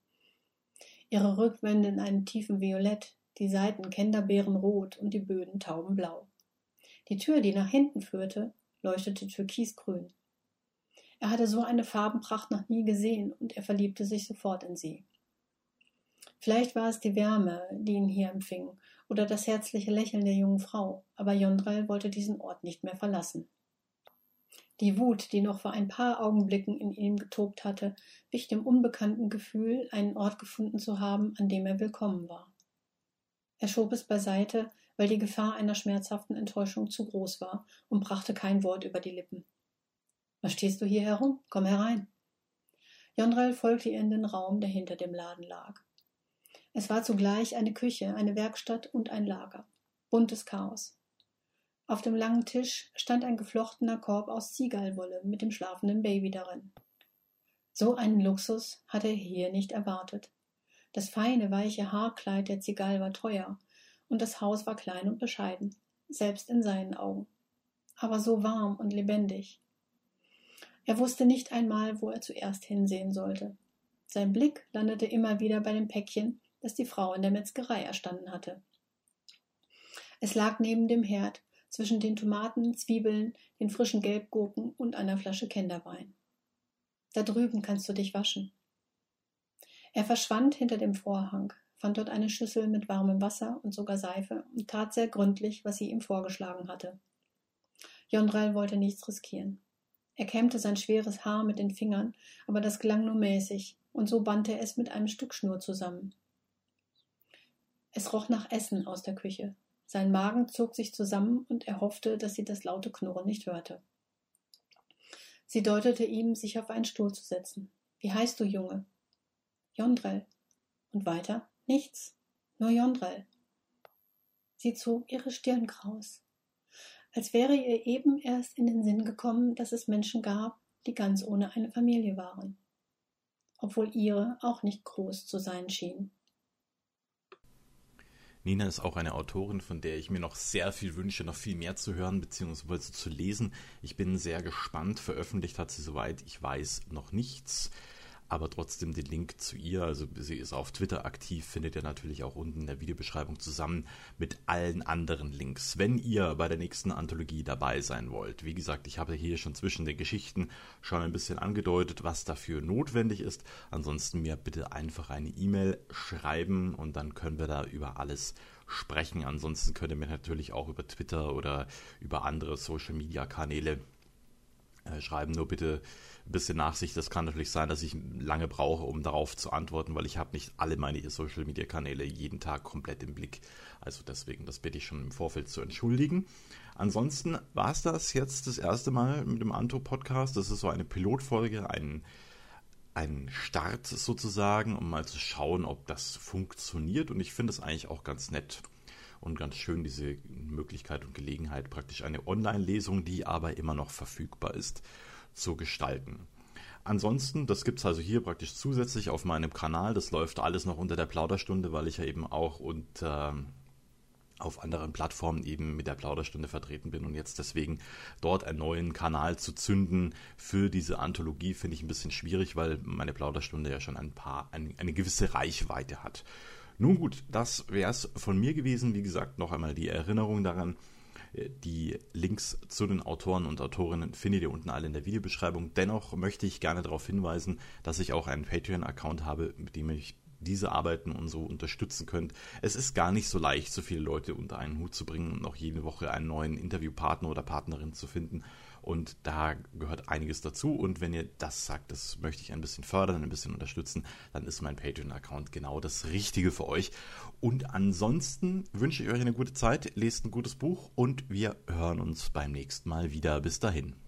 Ihre Rückwände in einem tiefen Violett, die Seiten Kenderbeerenrot und die Böden taubenblau. Die Tür, die nach hinten führte, leuchtete türkisgrün. Er hatte so eine Farbenpracht noch nie gesehen und er verliebte sich sofort in sie. Vielleicht war es die Wärme, die ihn hier empfing, oder das herzliche Lächeln der jungen Frau, aber Jondrel wollte diesen Ort nicht mehr verlassen. Die Wut, die noch vor ein paar Augenblicken in ihm getobt hatte, wich dem unbekannten Gefühl, einen Ort gefunden zu haben, an dem er willkommen war. Er schob es beiseite, weil die Gefahr einer schmerzhaften Enttäuschung zu groß war, und brachte kein Wort über die Lippen. Was stehst du hier herum? Komm herein. Jondrel folgte ihr in den Raum, der hinter dem Laden lag. Es war zugleich eine Küche, eine Werkstatt und ein Lager. Buntes Chaos. Auf dem langen Tisch stand ein geflochtener Korb aus Ziehgallwolle mit dem schlafenden Baby darin. So einen Luxus hatte er hier nicht erwartet. Das feine, weiche Haarkleid der Zigal war teuer, und das Haus war klein und bescheiden, selbst in seinen Augen. Aber so warm und lebendig. Er wusste nicht einmal, wo er zuerst hinsehen sollte. Sein Blick landete immer wieder bei dem Päckchen, das die Frau in der Metzgerei erstanden hatte. Es lag neben dem Herd, zwischen den Tomaten, Zwiebeln, den frischen Gelbgurken und einer Flasche Kinderwein. Da drüben kannst du dich waschen. Er verschwand hinter dem Vorhang, fand dort eine Schüssel mit warmem Wasser und sogar Seife und tat sehr gründlich, was sie ihm vorgeschlagen hatte. Jondrel wollte nichts riskieren. Er kämmte sein schweres Haar mit den Fingern, aber das gelang nur mäßig, und so band er es mit einem Stück Schnur zusammen. Es roch nach Essen aus der Küche. Sein Magen zog sich zusammen, und er hoffte, dass sie das laute Knurren nicht hörte. Sie deutete ihm, sich auf einen Stuhl zu setzen. Wie heißt du, Junge? Jondrel. Und weiter? Nichts. Nur Jondrel. Sie zog ihre Stirn kraus als wäre ihr eben erst in den Sinn gekommen, dass es Menschen gab, die ganz ohne eine Familie waren, obwohl ihre auch nicht groß zu sein schien. Nina ist auch eine Autorin, von der ich mir noch sehr viel wünsche, noch viel mehr zu hören bzw. zu lesen. Ich bin sehr gespannt. Veröffentlicht hat sie, soweit ich weiß, noch nichts aber trotzdem den Link zu ihr, also sie ist auf Twitter aktiv, findet ihr natürlich auch unten in der Videobeschreibung zusammen mit allen anderen Links. Wenn ihr bei der nächsten Anthologie dabei sein wollt, wie gesagt, ich habe hier schon zwischen den Geschichten schon ein bisschen angedeutet, was dafür notwendig ist. Ansonsten mir bitte einfach eine E-Mail schreiben und dann können wir da über alles sprechen. Ansonsten könnt ihr mir natürlich auch über Twitter oder über andere Social Media Kanäle äh, schreiben. Nur bitte ein bisschen Nachsicht. Das kann natürlich sein, dass ich lange brauche, um darauf zu antworten, weil ich habe nicht alle meine Social Media Kanäle jeden Tag komplett im Blick. Also deswegen, das bitte ich schon im Vorfeld zu entschuldigen. Ansonsten war es das jetzt das erste Mal mit dem Anto-Podcast. Das ist so eine Pilotfolge, ein, ein Start sozusagen, um mal zu schauen, ob das funktioniert. Und ich finde es eigentlich auch ganz nett und ganz schön diese Möglichkeit und Gelegenheit, praktisch eine Online-Lesung, die aber immer noch verfügbar ist, zu gestalten. Ansonsten, das gibt es also hier praktisch zusätzlich auf meinem Kanal. Das läuft alles noch unter der Plauderstunde, weil ich ja eben auch unter auf anderen Plattformen eben mit der Plauderstunde vertreten bin und jetzt deswegen dort einen neuen Kanal zu zünden für diese Anthologie finde ich ein bisschen schwierig, weil meine Plauderstunde ja schon ein paar eine, eine gewisse Reichweite hat. Nun gut, das wäre es von mir gewesen. Wie gesagt, noch einmal die Erinnerung daran, die Links zu den Autoren und Autorinnen findet ihr unten alle in der Videobeschreibung. Dennoch möchte ich gerne darauf hinweisen, dass ich auch einen Patreon-Account habe, mit dem ich diese Arbeiten und so unterstützen könnt. Es ist gar nicht so leicht, so viele Leute unter einen Hut zu bringen und auch jede Woche einen neuen Interviewpartner oder Partnerin zu finden. Und da gehört einiges dazu. Und wenn ihr das sagt, das möchte ich ein bisschen fördern, ein bisschen unterstützen, dann ist mein Patreon-Account genau das Richtige für euch. Und ansonsten wünsche ich euch eine gute Zeit, lest ein gutes Buch und wir hören uns beim nächsten Mal wieder. Bis dahin.